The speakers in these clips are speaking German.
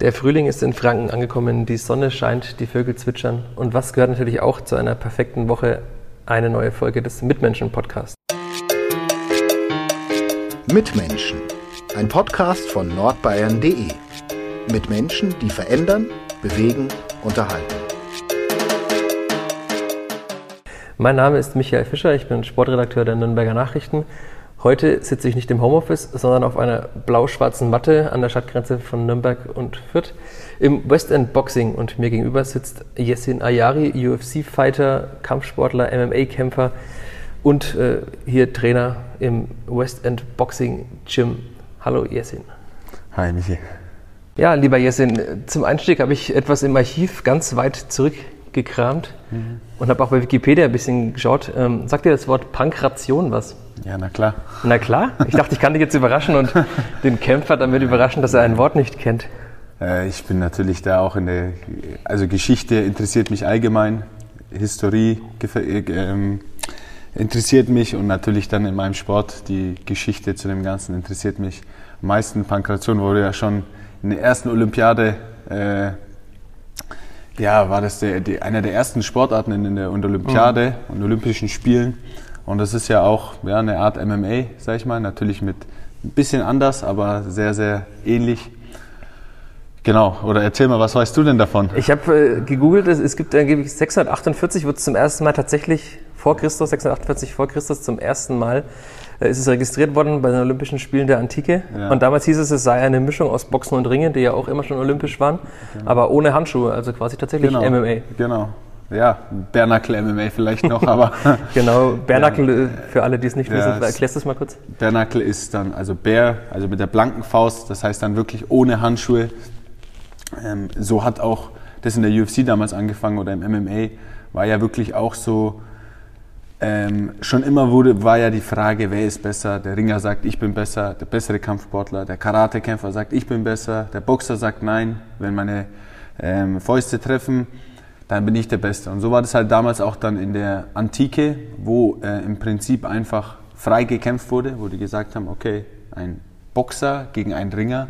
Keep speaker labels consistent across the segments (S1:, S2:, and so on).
S1: Der Frühling ist in Franken angekommen, die Sonne scheint, die Vögel zwitschern. Und was gehört natürlich auch zu einer perfekten Woche? Eine neue Folge des Mitmenschen-Podcasts.
S2: Mitmenschen, ein Podcast von nordbayern.de. Mit Menschen, die verändern, bewegen, unterhalten.
S1: Mein Name ist Michael Fischer, ich bin Sportredakteur der Nürnberger Nachrichten Heute sitze ich nicht im Homeoffice, sondern auf einer blau-schwarzen Matte an der Stadtgrenze von Nürnberg und Fürth im West End Boxing und mir gegenüber sitzt Yessin Ayari, UFC-Fighter, Kampfsportler, MMA-Kämpfer und äh, hier Trainer im West End Boxing Gym. Hallo Yessin.
S3: Hi Michi.
S1: Ja, lieber Yessin, zum Einstieg habe ich etwas im Archiv ganz weit zurückgekramt mhm. und habe auch bei Wikipedia ein bisschen geschaut. Ähm, sagt dir das Wort Pankration was?
S3: Ja, na klar.
S1: Na klar. Ich dachte, ich kann dich jetzt überraschen und den Kämpfer damit überraschen, dass er ein Wort nicht kennt.
S3: Äh, ich bin natürlich da auch in der, also Geschichte interessiert mich allgemein, Historie äh, ähm, interessiert mich und natürlich dann in meinem Sport die Geschichte zu dem Ganzen interessiert mich. Am meisten Pankration wurde ja schon in der ersten Olympiade, äh, ja, war das der, die, einer der ersten Sportarten in der Olympiade mhm. und Olympischen Spielen. Und das ist ja auch ja, eine Art MMA, sag ich mal, natürlich mit ein bisschen anders, aber sehr, sehr ähnlich. Genau, oder erzähl mal, was weißt du denn davon?
S1: Ich habe äh, gegoogelt, es, es gibt angeblich 648, wird es zum ersten Mal tatsächlich vor Christus, 648 vor Christus zum ersten Mal äh, ist es registriert worden bei den Olympischen Spielen der Antike. Ja. Und damals hieß es, es sei eine Mischung aus Boxen und Ringen, die ja auch immer schon olympisch waren, genau. aber ohne Handschuhe, also quasi tatsächlich
S3: genau.
S1: MMA.
S3: Genau, ja, Bernackel MMA vielleicht noch, aber.
S1: genau, Bernackel ja. Äh, für alle, die es nicht wissen, erklärst du es mal kurz?
S3: Bernackel ist dann, also Bär, also mit der blanken Faust, das heißt dann wirklich ohne Handschuhe. Ähm, so hat auch das in der UFC damals angefangen oder im MMA, war ja wirklich auch so, ähm, schon immer wurde, war ja die Frage, wer ist besser? Der Ringer sagt, ich bin besser, der bessere Kampfsportler, der Karatekämpfer sagt, ich bin besser, der Boxer sagt nein, wenn meine ähm, Fäuste treffen dann bin ich der Beste. Und so war das halt damals auch dann in der Antike, wo äh, im Prinzip einfach frei gekämpft wurde, wo die gesagt haben, okay, ein Boxer gegen einen Ringer,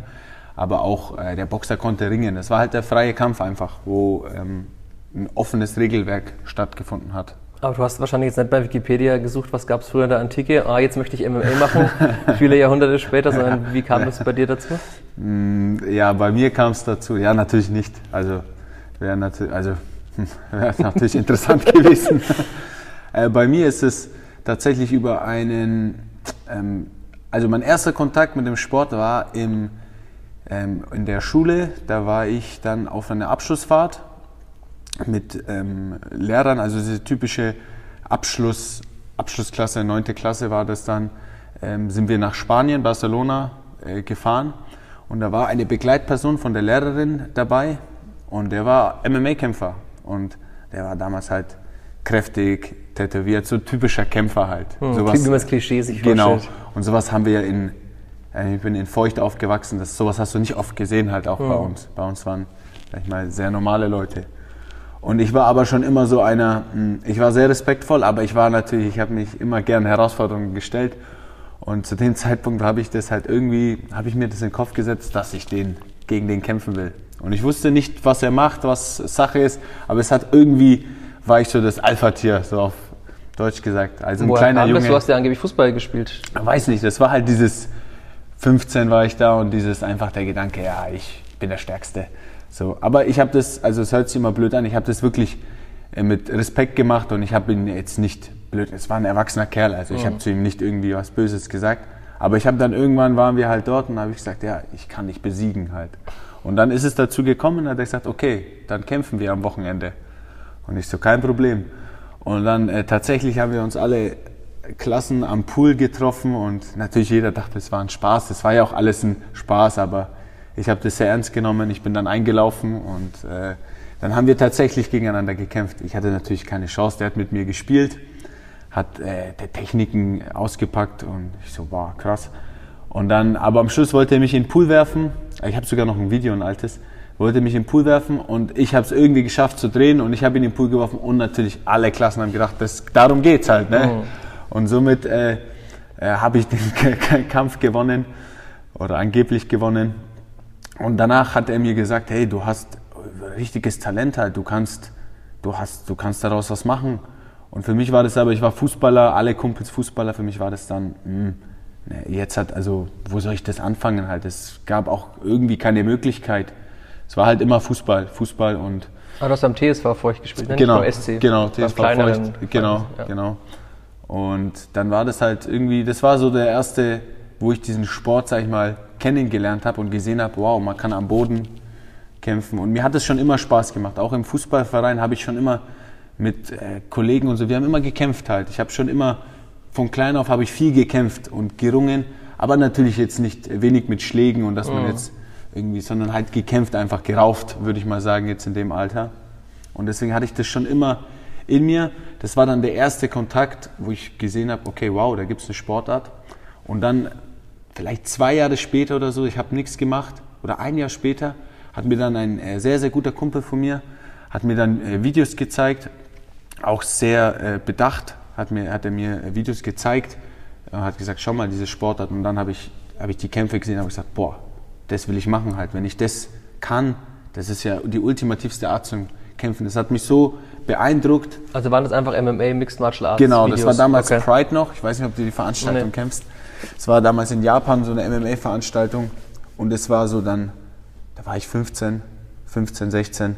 S3: aber auch äh, der Boxer konnte ringen. Das war halt der freie Kampf einfach, wo ähm, ein offenes Regelwerk stattgefunden hat.
S1: Aber du hast wahrscheinlich jetzt nicht bei Wikipedia gesucht, was gab es früher in der Antike? Ah, jetzt möchte ich MMA machen, viele Jahrhunderte später, sondern wie kam das bei dir dazu?
S3: Mm, ja, bei mir kam es dazu, ja, natürlich nicht. Also, natürlich, also Wäre natürlich interessant gewesen. Äh, bei mir ist es tatsächlich über einen, ähm, also mein erster Kontakt mit dem Sport war im, ähm, in der Schule. Da war ich dann auf einer Abschlussfahrt mit ähm, Lehrern, also diese typische Abschluss, Abschlussklasse, neunte Klasse war das dann, ähm, sind wir nach Spanien, Barcelona äh, gefahren. Und da war eine Begleitperson von der Lehrerin dabei und der war MMA-Kämpfer. Und der war damals halt kräftig, tätowiert, so typischer Kämpfer halt.
S1: Hm, sowas, wie man das Klischee sich
S3: Genau. Und sowas haben wir ja in, äh, ich bin in Feucht aufgewachsen, das, sowas hast du nicht oft gesehen halt auch hm. bei uns. Bei uns waren, sag ich mal, sehr normale Leute. Und ich war aber schon immer so einer, hm, ich war sehr respektvoll, aber ich war natürlich, ich habe mich immer gern Herausforderungen gestellt. Und zu dem Zeitpunkt habe ich das halt irgendwie, habe ich mir das in den Kopf gesetzt, dass ich den, gegen den kämpfen will. Und ich wusste nicht, was er macht, was Sache ist, aber es hat irgendwie, war ich so das Alpha-Tier, so auf Deutsch gesagt. Also ein
S1: Woher
S3: kleiner
S1: Junge. Du hast ja angeblich Fußball gespielt.
S3: Weiß nicht, das war halt dieses 15 war ich da und dieses einfach der Gedanke, ja, ich bin der Stärkste. So, aber ich habe das, also es hört sich immer blöd an, ich habe das wirklich äh, mit Respekt gemacht und ich habe ihn jetzt nicht blöd, es war ein erwachsener Kerl, also ich mhm. habe zu ihm nicht irgendwie was Böses gesagt, aber ich habe dann irgendwann waren wir halt dort und habe ich gesagt, ja, ich kann dich besiegen halt. Und dann ist es dazu gekommen, hat er gesagt, okay, dann kämpfen wir am Wochenende. Und ich so, kein Problem. Und dann äh, tatsächlich haben wir uns alle Klassen am Pool getroffen und natürlich jeder dachte, es war ein Spaß. Es war ja auch alles ein Spaß, aber ich habe das sehr ernst genommen. Ich bin dann eingelaufen und äh, dann haben wir tatsächlich gegeneinander gekämpft. Ich hatte natürlich keine Chance. Der hat mit mir gespielt, hat äh, Techniken ausgepackt und ich so, wow, krass. Und dann, aber am Schluss wollte er mich in den Pool werfen. Ich habe sogar noch ein Video, ein altes. Wollte mich in den Pool werfen und ich habe es irgendwie geschafft zu drehen und ich habe ihn in den Pool geworfen und natürlich alle Klassen haben gedacht, das, darum geht's halt. Ne? Oh. Und somit äh, äh, habe ich den Kampf gewonnen oder angeblich gewonnen. Und danach hat er mir gesagt, hey, du hast richtiges Talent halt, du kannst, du hast, du kannst daraus was machen. Und für mich war das aber, ich war Fußballer, alle Kumpels Fußballer, für mich war das dann, mh, hm, jetzt hat, also, wo soll ich das anfangen halt? Es gab auch irgendwie keine Möglichkeit. Es war halt immer Fußball, Fußball und.
S1: Aber du hast am TSV Feucht gespielt,
S3: ne? Genau,
S1: SC.
S3: Genau, TSV Feucht, genau, ja. genau. Und dann war das halt irgendwie, das war so der erste, wo ich diesen Sport, sag ich mal, kennengelernt habe und gesehen habe, wow, man kann am Boden kämpfen. Und mir hat es schon immer Spaß gemacht. Auch im Fußballverein habe ich schon immer mit äh, Kollegen und so, wir haben immer gekämpft halt. Ich habe schon immer, von klein auf habe ich viel gekämpft und gerungen, aber natürlich jetzt nicht wenig mit Schlägen und dass man jetzt irgendwie, sondern halt gekämpft, einfach gerauft, würde ich mal sagen, jetzt in dem Alter. Und deswegen hatte ich das schon immer in mir. Das war dann der erste Kontakt, wo ich gesehen habe, okay, wow, da gibt es eine Sportart. Und dann vielleicht zwei Jahre später oder so, ich habe nichts gemacht, oder ein Jahr später, hat mir dann ein äh, sehr, sehr guter Kumpel von mir, hat mir dann äh, Videos gezeigt, auch sehr äh, bedacht, hat, mir, hat er mir Videos gezeigt, hat gesagt, schau mal, diese Sportart. Und dann habe ich, hab ich die Kämpfe gesehen und habe gesagt, boah, das will ich machen halt. Wenn ich das kann, das ist ja die ultimativste Art zum Kämpfen. Das hat mich so beeindruckt.
S1: Also waren das einfach MMA, Mixed Martial Arts?
S3: Genau, Videos? das war damals okay. Pride noch. Ich weiß nicht, ob du die Veranstaltung nee. kennst. Es war damals in Japan so eine MMA-Veranstaltung und es war so dann, da war ich 15, 15, 16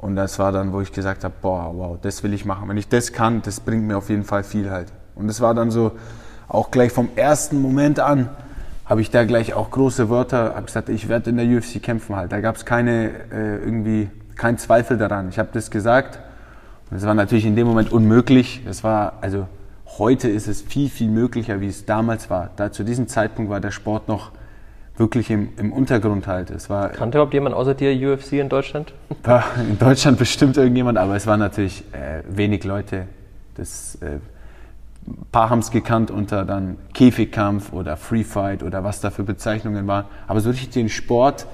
S3: und das war dann, wo ich gesagt habe, boah, wow, das will ich machen. Wenn ich das kann, das bringt mir auf jeden Fall viel halt. Und es war dann so, auch gleich vom ersten Moment an, habe ich da gleich auch große Wörter, habe gesagt, ich werde in der UFC kämpfen halt. Da gab es keine, äh, irgendwie, kein Zweifel daran. Ich habe das gesagt und es war natürlich in dem Moment unmöglich. Es war, also Heute ist es viel, viel möglicher, wie es damals war. Da zu diesem Zeitpunkt war der Sport noch wirklich im, im Untergrund halt. Es war,
S1: Kannte überhaupt jemand außer dir UFC in Deutschland?
S3: In Deutschland bestimmt irgendjemand, aber es waren natürlich äh, wenig Leute. Das, äh, ein paar haben es gekannt unter dann Käfigkampf oder Free Fight oder was da für Bezeichnungen waren. Aber so richtig den Sport,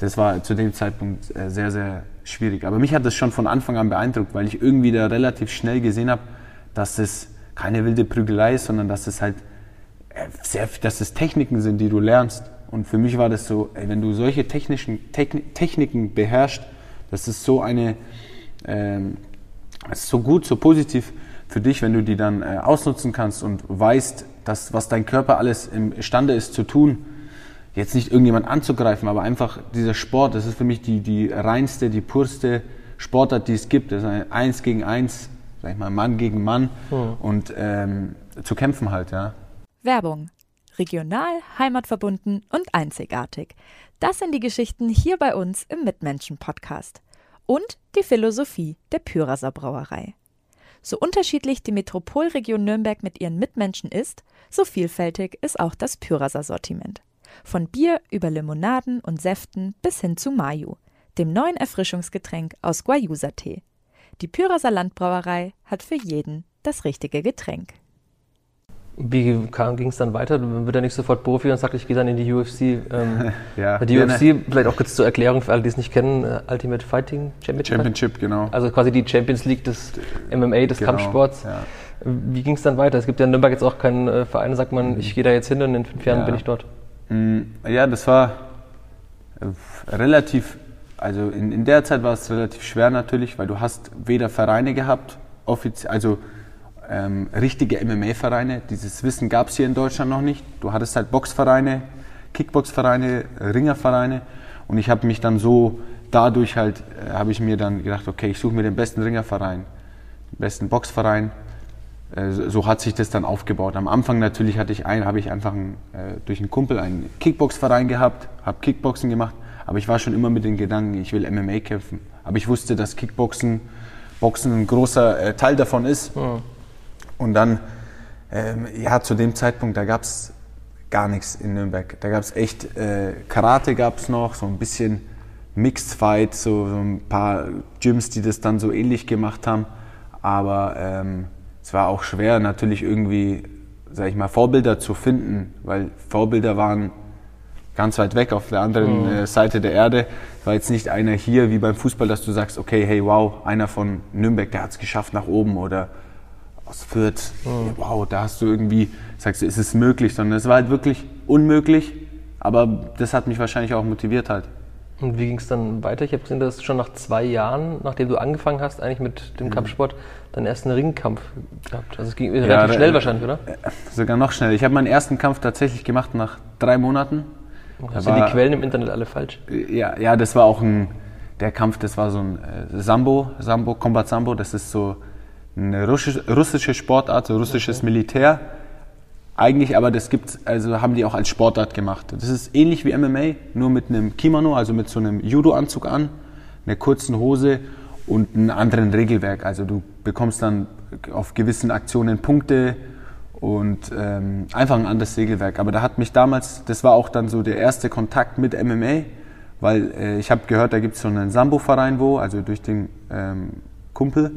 S3: das war zu dem Zeitpunkt äh, sehr, sehr schwierig. Aber mich hat das schon von Anfang an beeindruckt, weil ich irgendwie da relativ schnell gesehen habe, dass es keine wilde Prügelei ist, sondern dass es halt äh, sehr, dass es Techniken sind, die du lernst. Und für mich war das so, ey, wenn du solche technischen Techniken beherrschst, das ist so eine, ähm, ist so gut, so positiv für dich, wenn du die dann äh, ausnutzen kannst und weißt, dass was dein Körper alles imstande ist zu tun, jetzt nicht irgendjemand anzugreifen, aber einfach dieser Sport, das ist für mich die, die reinste, die purste Sportart, die es gibt. Das ist ein Eins gegen Eins sag ich mal, Mann gegen Mann mhm. und ähm, zu kämpfen halt, ja.
S4: Werbung. Regional, heimatverbunden und einzigartig. Das sind die Geschichten hier bei uns im Mitmenschen-Podcast. Und die Philosophie der Pyraser Brauerei. So unterschiedlich die Metropolregion Nürnberg mit ihren Mitmenschen ist, so vielfältig ist auch das Pyraser Sortiment. Von Bier über Limonaden und Säften bis hin zu Mayu, dem neuen Erfrischungsgetränk aus Guayusa-Tee. Die Pyraser Landbrauerei hat für jeden das richtige Getränk.
S1: Wie ging es dann weiter? Wird er nicht sofort Profi und sagt, ich gehe dann in die UFC? Ähm, ja, die UFC, ne. vielleicht auch kurz zur Erklärung für alle, die es nicht kennen, äh, Ultimate Fighting Championship.
S3: Championship, genau.
S1: Also quasi die Champions League des MMA, des genau, Kampfsports. Ja. Wie ging es dann weiter? Es gibt ja in Nürnberg jetzt auch keinen äh, Verein, sagt man, ich gehe da jetzt hin und in fünf Jahren ja. bin ich dort.
S3: Mm, ja, das war äh, relativ also in, in der Zeit war es relativ schwer natürlich, weil du hast weder Vereine gehabt, also ähm, richtige MMA-Vereine. Dieses Wissen gab es hier in Deutschland noch nicht. Du hattest halt Boxvereine, Kickboxvereine, Ringervereine. Und ich habe mich dann so, dadurch halt, äh, habe ich mir dann gedacht, okay, ich suche mir den besten Ringerverein, den besten Boxverein. Äh, so hat sich das dann aufgebaut. Am Anfang natürlich hatte ich ein, habe ich einfach ein, äh, durch einen Kumpel einen Kickboxverein gehabt, habe Kickboxen gemacht aber ich war schon immer mit den Gedanken, ich will MMA kämpfen. Aber ich wusste, dass Kickboxen Boxen ein großer äh, Teil davon ist. Mhm. Und dann, ähm, ja, zu dem Zeitpunkt, da gab es gar nichts in Nürnberg. Da gab es echt, äh, Karate gab es noch, so ein bisschen Mixed Fight, so, so, ein paar Gyms, die das dann so ähnlich gemacht haben. Aber ähm, es war auch schwer, natürlich irgendwie, sag ich mal, Vorbilder zu finden, weil Vorbilder waren ganz weit weg auf der anderen mhm. Äh, Seite der Erde. War jetzt nicht einer hier wie beim Fußball, dass du sagst, okay, hey, wow, einer von Nürnberg, der hat es geschafft nach oben oder aus Fürth, mhm. wow, da hast du irgendwie, sagst du, ist es möglich, sondern es war halt wirklich unmöglich, Aber das hat mich wahrscheinlich auch motiviert halt.
S1: Und wie ging es dann weiter? Ich habe gesehen, dass du schon nach zwei Jahren, nachdem du angefangen hast, eigentlich mit dem Kampfsport, deinen ersten Ringkampf gehabt. Also es ging relativ
S3: da-
S1: schnell wahrscheinlich, oder?
S3: Sogar noch schneller. Ich habe meinen ersten Kampf tatsächlich gemacht nach drei Monaten. Da
S1: Sind die Quellen im Internet alle falsch?
S3: Ja, ja, das war auch ein, der Kampf, das war so ein äh, Sambo, Sambo, Combat Sambo, das ist so eine russische, russische Sportart, so russisches Militär. Eigentlich, aber das gibt's, also haben die auch als Sportart gemacht. Das ist ähnlich wie MMA, nur mit einem Kimono, also mit so einem Judo-Anzug an, einer kurzen Hose und einem anderen Regelwerk. Also du bekommst dann auf gewissen Aktionen Punkte und ähm, einfach ein anderes Regelwerk. Aber da hat mich damals, das war auch dann so der erste Kontakt mit MMA, weil äh, ich habe gehört, da gibt es so einen Sambo-Verein wo, also durch den ähm, Kumpel.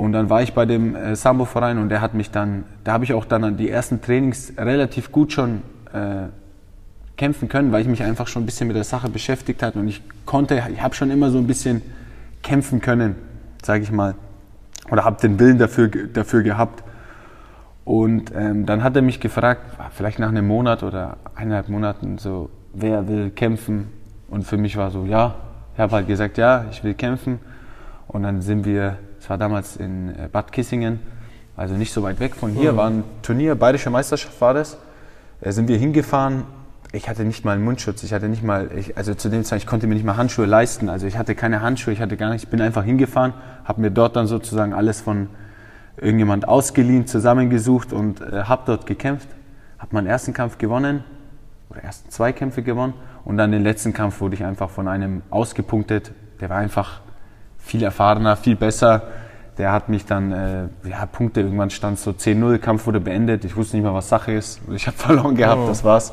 S3: Und dann war ich bei dem äh, Sambo-Verein und der hat mich dann, da habe ich auch dann an die ersten Trainings relativ gut schon äh, kämpfen können, weil ich mich einfach schon ein bisschen mit der Sache beschäftigt hatte und ich konnte, ich habe schon immer so ein bisschen kämpfen können, sage ich mal. Oder habe den Willen dafür, dafür gehabt. Und ähm, dann hat er mich gefragt, vielleicht nach einem Monat oder eineinhalb Monaten, so, wer will kämpfen? Und für mich war so, ja. Ich habe halt gesagt, ja, ich will kämpfen. Und dann sind wir, es war damals in äh, Bad Kissingen, also nicht so weit weg von hier, war ein Turnier, Bayerische Meisterschaft war das. Da sind wir hingefahren. Ich hatte nicht mal einen Mundschutz, ich hatte nicht mal, ich, also zu dem Zeit, ich konnte mir nicht mal Handschuhe leisten. Also ich hatte keine Handschuhe, ich hatte gar nicht, ich bin einfach hingefahren, habe mir dort dann sozusagen alles von irgendjemand ausgeliehen, zusammengesucht und äh, habe dort gekämpft. Habe meinen ersten Kampf gewonnen, oder ersten zwei Kämpfe gewonnen und dann den letzten Kampf wurde ich einfach von einem ausgepunktet. Der war einfach viel erfahrener, viel besser. Der hat mich dann, äh, ja, Punkte, irgendwann stand so 10-0, Kampf wurde beendet. Ich wusste nicht mal, was Sache ist. Ich habe verloren gehabt, das war's.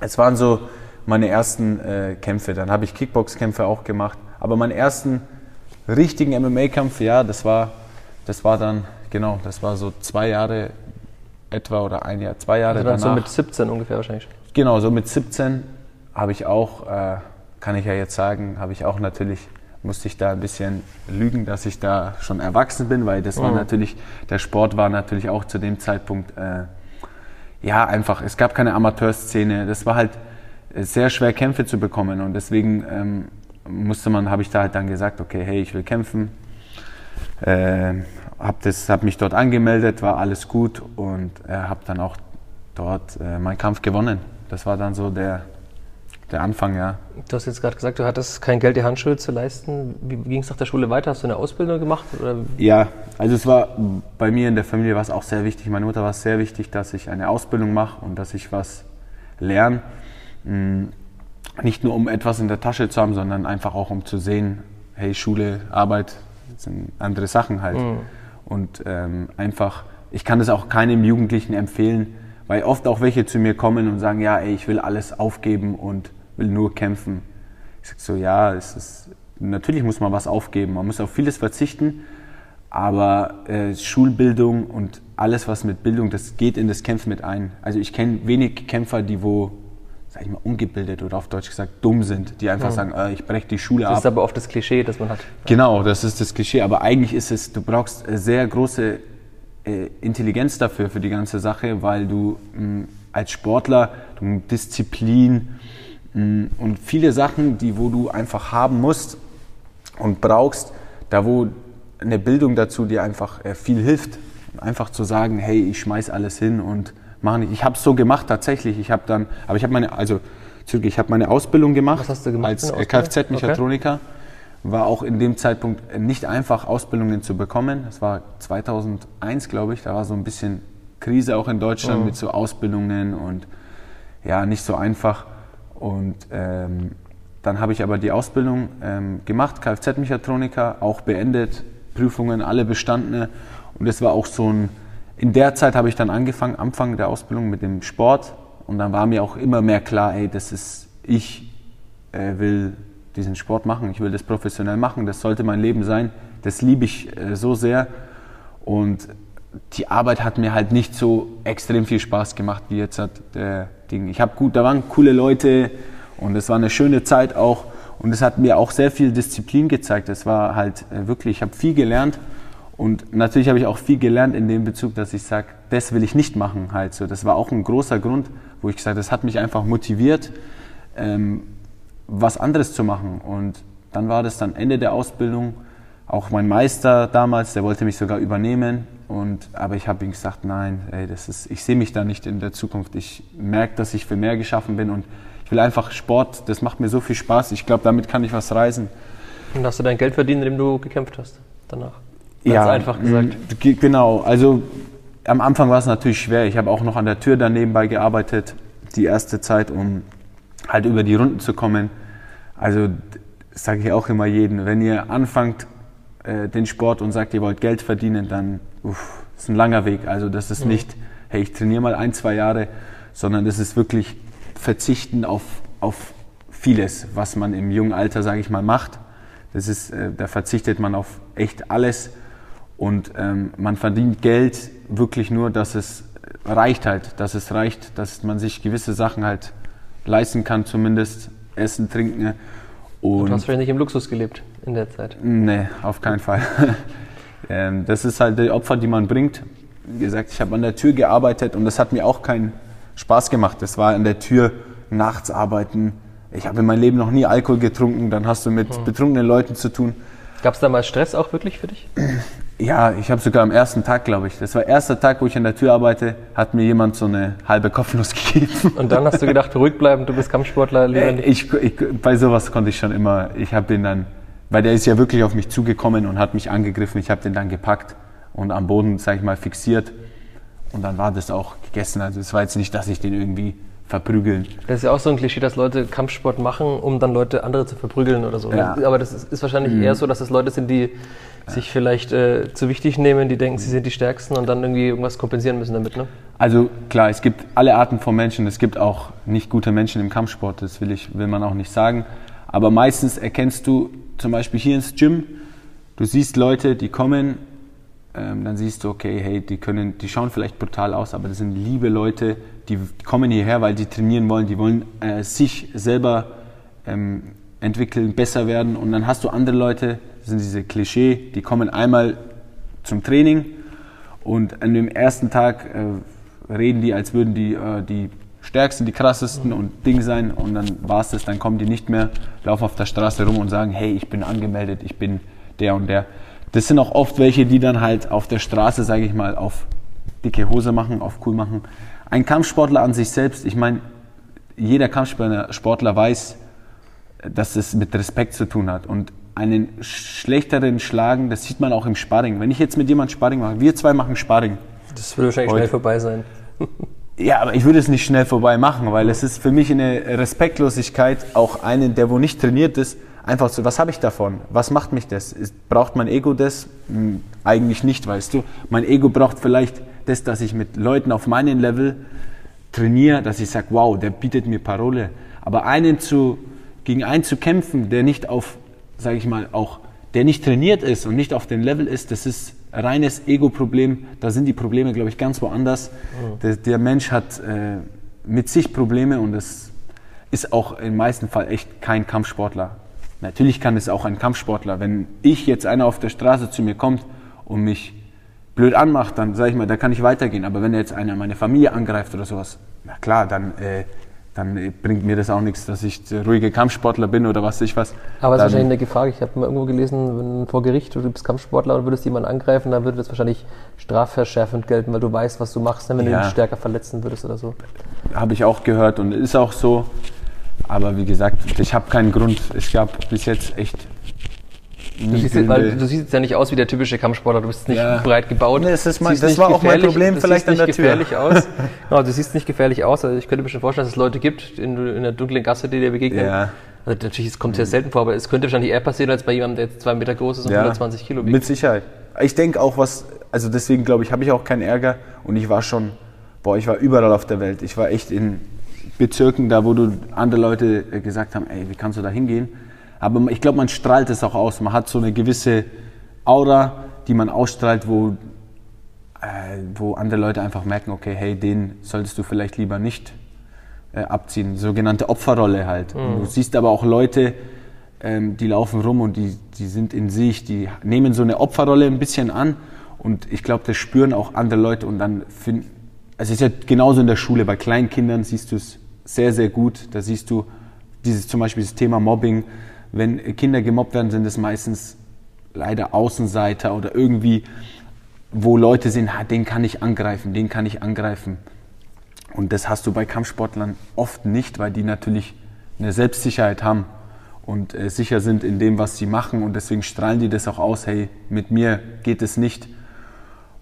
S3: Es waren so meine ersten äh, Kämpfe. Dann habe ich Kickbox-Kämpfe auch gemacht. Aber meinen ersten richtigen MMA-Kampf, ja, das war, das war dann, genau, das war so zwei Jahre etwa oder ein Jahr, zwei Jahre
S1: Also dann
S3: danach.
S1: so mit 17 ungefähr wahrscheinlich.
S3: Genau, so mit 17 habe ich auch, äh, kann ich ja jetzt sagen, habe ich auch natürlich, musste ich da ein bisschen lügen, dass ich da schon erwachsen bin, weil das war
S1: Mhm.
S3: natürlich, der Sport war natürlich auch zu dem Zeitpunkt, äh, ja, einfach, es gab keine Amateurszene, das war halt äh, sehr schwer Kämpfe zu bekommen und deswegen ähm, musste man, habe ich da halt dann gesagt, okay, hey, ich will kämpfen, äh, habe hab mich dort angemeldet, war alles gut und äh, habe dann auch dort äh, meinen Kampf gewonnen. Das war dann so der, der Anfang, ja.
S1: Du hast jetzt gerade gesagt, du hattest kein Geld, die Handschuhe zu leisten. Wie ging es nach der Schule weiter? Hast du eine Ausbildung gemacht? Oder?
S3: Ja, also es war bei mir in der Familie war es auch sehr wichtig. Meine Mutter war es sehr wichtig, dass ich eine Ausbildung mache und dass ich was lerne. Mm, Nicht nur um etwas in der Tasche zu haben, sondern einfach auch um zu sehen, hey, Schule, Arbeit das sind andere Sachen halt. Und ähm, einfach, ich kann das auch keinem Jugendlichen empfehlen, weil oft auch welche zu mir kommen und sagen, ja, ey, ich will alles aufgeben und will nur kämpfen. Ich sage so, ja, es ist, natürlich muss man was aufgeben, man muss auf vieles verzichten, aber äh, Schulbildung und alles, was mit Bildung, das geht in das Kämpfen mit ein. Also ich kenne wenig Kämpfer, die wo, sag ich mal, ungebildet oder auf Deutsch gesagt dumm sind, die einfach sagen, äh, ich breche die Schule
S1: Das
S3: ab.
S1: ist aber oft das Klischee, das man hat.
S3: Genau, das ist das Klischee. Aber eigentlich ist es, du brauchst äh, sehr große äh, Intelligenz dafür, für die ganze Sache, weil du mh, als Sportler, du, Disziplin und viele Sachen, die wo du einfach haben musst und brauchst, da wo eine Bildung dazu dir einfach äh, viel hilft. Einfach zu sagen, hey, ich schmeiß alles hin und mache nicht. Ich habe es so gemacht tatsächlich. Ich habe dann, aber ich habe meine, also zurück, ich habe meine Ausbildung gemacht
S1: gemacht
S3: als äh? Kfz-Mechatroniker. War auch in dem Zeitpunkt nicht einfach, Ausbildungen zu bekommen. Das war 2001, glaube ich. Da war so ein bisschen Krise auch in Deutschland mit so Ausbildungen und ja, nicht so einfach. Und ähm, dann habe ich aber die Ausbildung ähm, gemacht, Kfz-Mechatroniker, auch beendet, Prüfungen alle bestandene. Und es war auch so ein, in der Zeit habe ich dann angefangen, Anfang der Ausbildung mit dem Sport. Und dann war mir auch immer mehr klar, ey, das ist, ich äh, will diesen Sport machen, ich will das professionell machen, das sollte mein Leben sein. Das liebe ich äh, so sehr. Und die Arbeit hat mir halt nicht so extrem viel Spaß gemacht wie jetzt hat der Ding. Ich habe gut, da waren coole Leute und es war eine schöne Zeit auch und es hat mir auch sehr viel Disziplin gezeigt. Es war halt äh, wirklich, ich habe viel gelernt und natürlich habe ich auch viel gelernt in dem Bezug, dass ich sage, das will ich nicht machen halt so. Das war auch ein großer Grund, wo ich gesagt das hat mich einfach motiviert, ähm, was anderes zu machen. Und dann war das dann Ende der Ausbildung. Auch mein Meister damals, der wollte mich sogar übernehmen. Und, aber ich habe ihm gesagt, nein, ey, das ist, ich sehe mich da nicht in der Zukunft. Ich merke, dass ich für mehr geschaffen bin und ich will einfach Sport, das macht mir so viel Spaß. Ich glaube, damit kann ich was reisen.
S1: Und hast du dein Geld verdient, indem du gekämpft hast danach? Ganz
S3: ja,
S1: einfach gesagt.
S3: g- Genau, also am Anfang war es natürlich schwer. Ich habe auch noch an der Tür dann nebenbei gearbeitet, die erste Zeit, um halt über die Runden zu kommen. Also sage ich auch immer jedem, wenn ihr anfangt äh, den Sport und sagt, ihr wollt Geld verdienen, dann uff, ist ein langer Weg. Also das ist nicht, hey, ich trainiere mal ein, zwei Jahre, sondern das ist wirklich Verzichten auf, auf vieles, was man im jungen Alter, sage ich mal, macht. Das ist, äh, da verzichtet man auf echt alles und ähm, man verdient Geld wirklich nur, dass es reicht halt, dass es reicht, dass man sich gewisse Sachen halt leisten kann, zumindest Essen, Trinken.
S1: Und
S3: Und
S1: du hast wahrscheinlich im Luxus gelebt in der Zeit.
S3: Nee, auf keinen Fall. ähm, das ist halt die Opfer, die man bringt. Wie gesagt, ich habe an der Tür gearbeitet und das hat mir auch keinen Spaß gemacht. Das war an der Tür nachts arbeiten. Ich habe in meinem Leben noch nie Alkohol getrunken. Dann hast du mit betrunkenen Leuten zu tun.
S1: Gab es da mal Stress auch wirklich für dich?
S3: Ja, ich habe sogar am ersten Tag, glaube ich, das war der erste Tag, wo ich an der Tür arbeite, hat mir jemand so eine halbe Kopfnuss gegeben.
S1: Und dann hast du gedacht, ruhig bleiben, du bist Kampfsportler, lieber
S3: Äh,
S1: nicht.
S3: Ich, ich, bei sowas konnte ich schon immer, ich habe den dann, weil der ist ja wirklich auf mich zugekommen und hat mich angegriffen, ich habe den dann gepackt und am Boden, sag ich mal, fixiert und dann war das auch gegessen. Also es war jetzt nicht, dass ich den irgendwie verprügeln.
S1: Das ist ja auch so ein Klischee, dass Leute Kampfsport machen, um dann Leute andere zu verprügeln oder so.
S3: Ja.
S1: Aber das ist, ist wahrscheinlich eher so, dass es Leute sind, die sich vielleicht äh, zu wichtig nehmen, die denken, sie sind die Stärksten und dann irgendwie irgendwas kompensieren müssen damit. Ne?
S3: Also klar, es gibt alle Arten von Menschen, es gibt auch nicht gute Menschen im Kampfsport, das will, ich, will man auch nicht sagen. Aber meistens erkennst du zum Beispiel hier ins Gym, du siehst Leute, die kommen, ähm, dann siehst du, okay, hey, die, können, die schauen vielleicht brutal aus, aber das sind liebe Leute, die kommen hierher, weil die trainieren wollen, die wollen äh, sich selber ähm, entwickeln, besser werden. Und dann hast du andere Leute, das sind diese Klischee, die kommen einmal zum Training und an dem ersten Tag äh, reden die, als würden die äh, die stärksten, die krassesten und Ding sein und dann war es das, dann kommen die nicht mehr, laufen auf der Straße rum und sagen, hey, ich bin angemeldet, ich bin der und der. Das sind auch oft welche, die dann halt auf der Straße, sage ich mal, auf dicke Hose machen, auf cool machen. Ein Kampfsportler an sich selbst, ich meine, jeder Kampfsportler Sportler weiß, dass es mit Respekt zu tun hat. Und einen schlechteren Schlagen, das sieht man auch im Sparring. Wenn ich jetzt mit jemandem Sparring mache, wir zwei machen Sparring.
S1: Das würde wahrscheinlich
S3: Heute.
S1: schnell vorbei sein.
S3: Ja, aber ich würde es nicht schnell vorbei machen, weil es ist für mich eine Respektlosigkeit, auch einen, der wo nicht trainiert ist, einfach so, was habe ich davon? Was macht mich das? Braucht mein Ego das? Hm, eigentlich nicht, weißt du. Mein Ego braucht vielleicht das, dass ich mit Leuten auf meinem Level trainiere, dass ich sage, wow, der bietet mir Parole. Aber einen zu, gegen einen zu kämpfen, der nicht auf, sage ich mal, auch, der nicht trainiert ist und nicht auf dem Level ist, das ist reines Ego-Problem. Da sind die Probleme, glaube ich, ganz woanders. Der, der Mensch hat äh, mit sich Probleme und das ist auch im meisten Fall echt kein Kampfsportler. Natürlich kann es auch ein Kampfsportler. Wenn ich jetzt einer auf der Straße zu mir kommt und mich blöd anmacht, dann sage ich mal, da kann ich weitergehen. Aber wenn jetzt einer meine Familie angreift oder sowas, na klar, dann, äh, dann bringt mir das auch nichts, dass ich der ruhige Kampfsportler bin oder was weiß ich was.
S1: Aber es ist wahrscheinlich eine Gefahr. Ich habe mal irgendwo gelesen, wenn vor Gericht, du bist Kampfsportler und würdest jemanden angreifen, dann würde das wahrscheinlich strafverschärfend gelten, weil du weißt, was du machst, ne, wenn du
S3: Ja.
S1: ihn stärker verletzen würdest oder so.
S3: Habe ich auch gehört und ist auch so. Aber wie gesagt, ich habe keinen Grund. Es gab bis jetzt echt.
S1: Du siehst, jetzt- weil, du siehst jetzt ja nicht aus wie der typische Kampfsportler, du bist nicht
S3: Ja.
S1: breit gebaut.
S3: Nee, das ist mein- das
S1: nicht
S3: war auch mein Problem
S1: du
S3: vielleicht
S1: siehst
S3: an der Tür.
S1: gefährlich aus. genau, du siehst nicht gefährlich aus. Also ich könnte mir schon vorstellen, dass es Leute gibt in, in der dunklen Gasse, die dir begegnen.
S3: Ja.
S1: Also natürlich, es kommt sehr selten vor, aber es könnte wahrscheinlich eher passieren als bei jemandem, der jetzt zwei Meter groß ist und 120 Kilo wiegt.
S3: Mit Sicherheit. Ich denke auch, was, also deswegen glaube ich, habe ich auch keinen Ärger und ich war schon, boah, ich war überall auf der Welt. Ich war echt in Bezirken da, wo du andere Leute äh, gesagt haben, ey, wie kannst du da hingehen? Aber ich glaube, man strahlt es auch aus. Man hat so eine gewisse Aura, die man ausstrahlt, wo, äh, wo andere Leute einfach merken, okay, hey, den solltest du vielleicht lieber nicht äh, abziehen. Sogenannte Opferrolle halt. Und Du siehst aber auch Leute, ähm, die laufen rum und die, die sind in sich, die nehmen so eine Opferrolle ein bisschen an und ich glaube, das spüren auch andere Leute und dann find, also es ist ja genauso in der Schule, bei kleinen Kindern siehst du es sehr, sehr gut. Da siehst du dieses zum Beispiel das Thema Mobbing. Wenn Kinder gemobbt werden, sind es meistens leider Außenseiter oder irgendwie, wo Leute sind, den kann ich angreifen, den kann ich angreifen. Und das hast du bei Kampfsportlern oft nicht, weil die natürlich eine Selbstsicherheit haben und äh, sicher sind in dem, was sie machen und deswegen strahlen die das auch aus, hey, mit mir geht es nicht.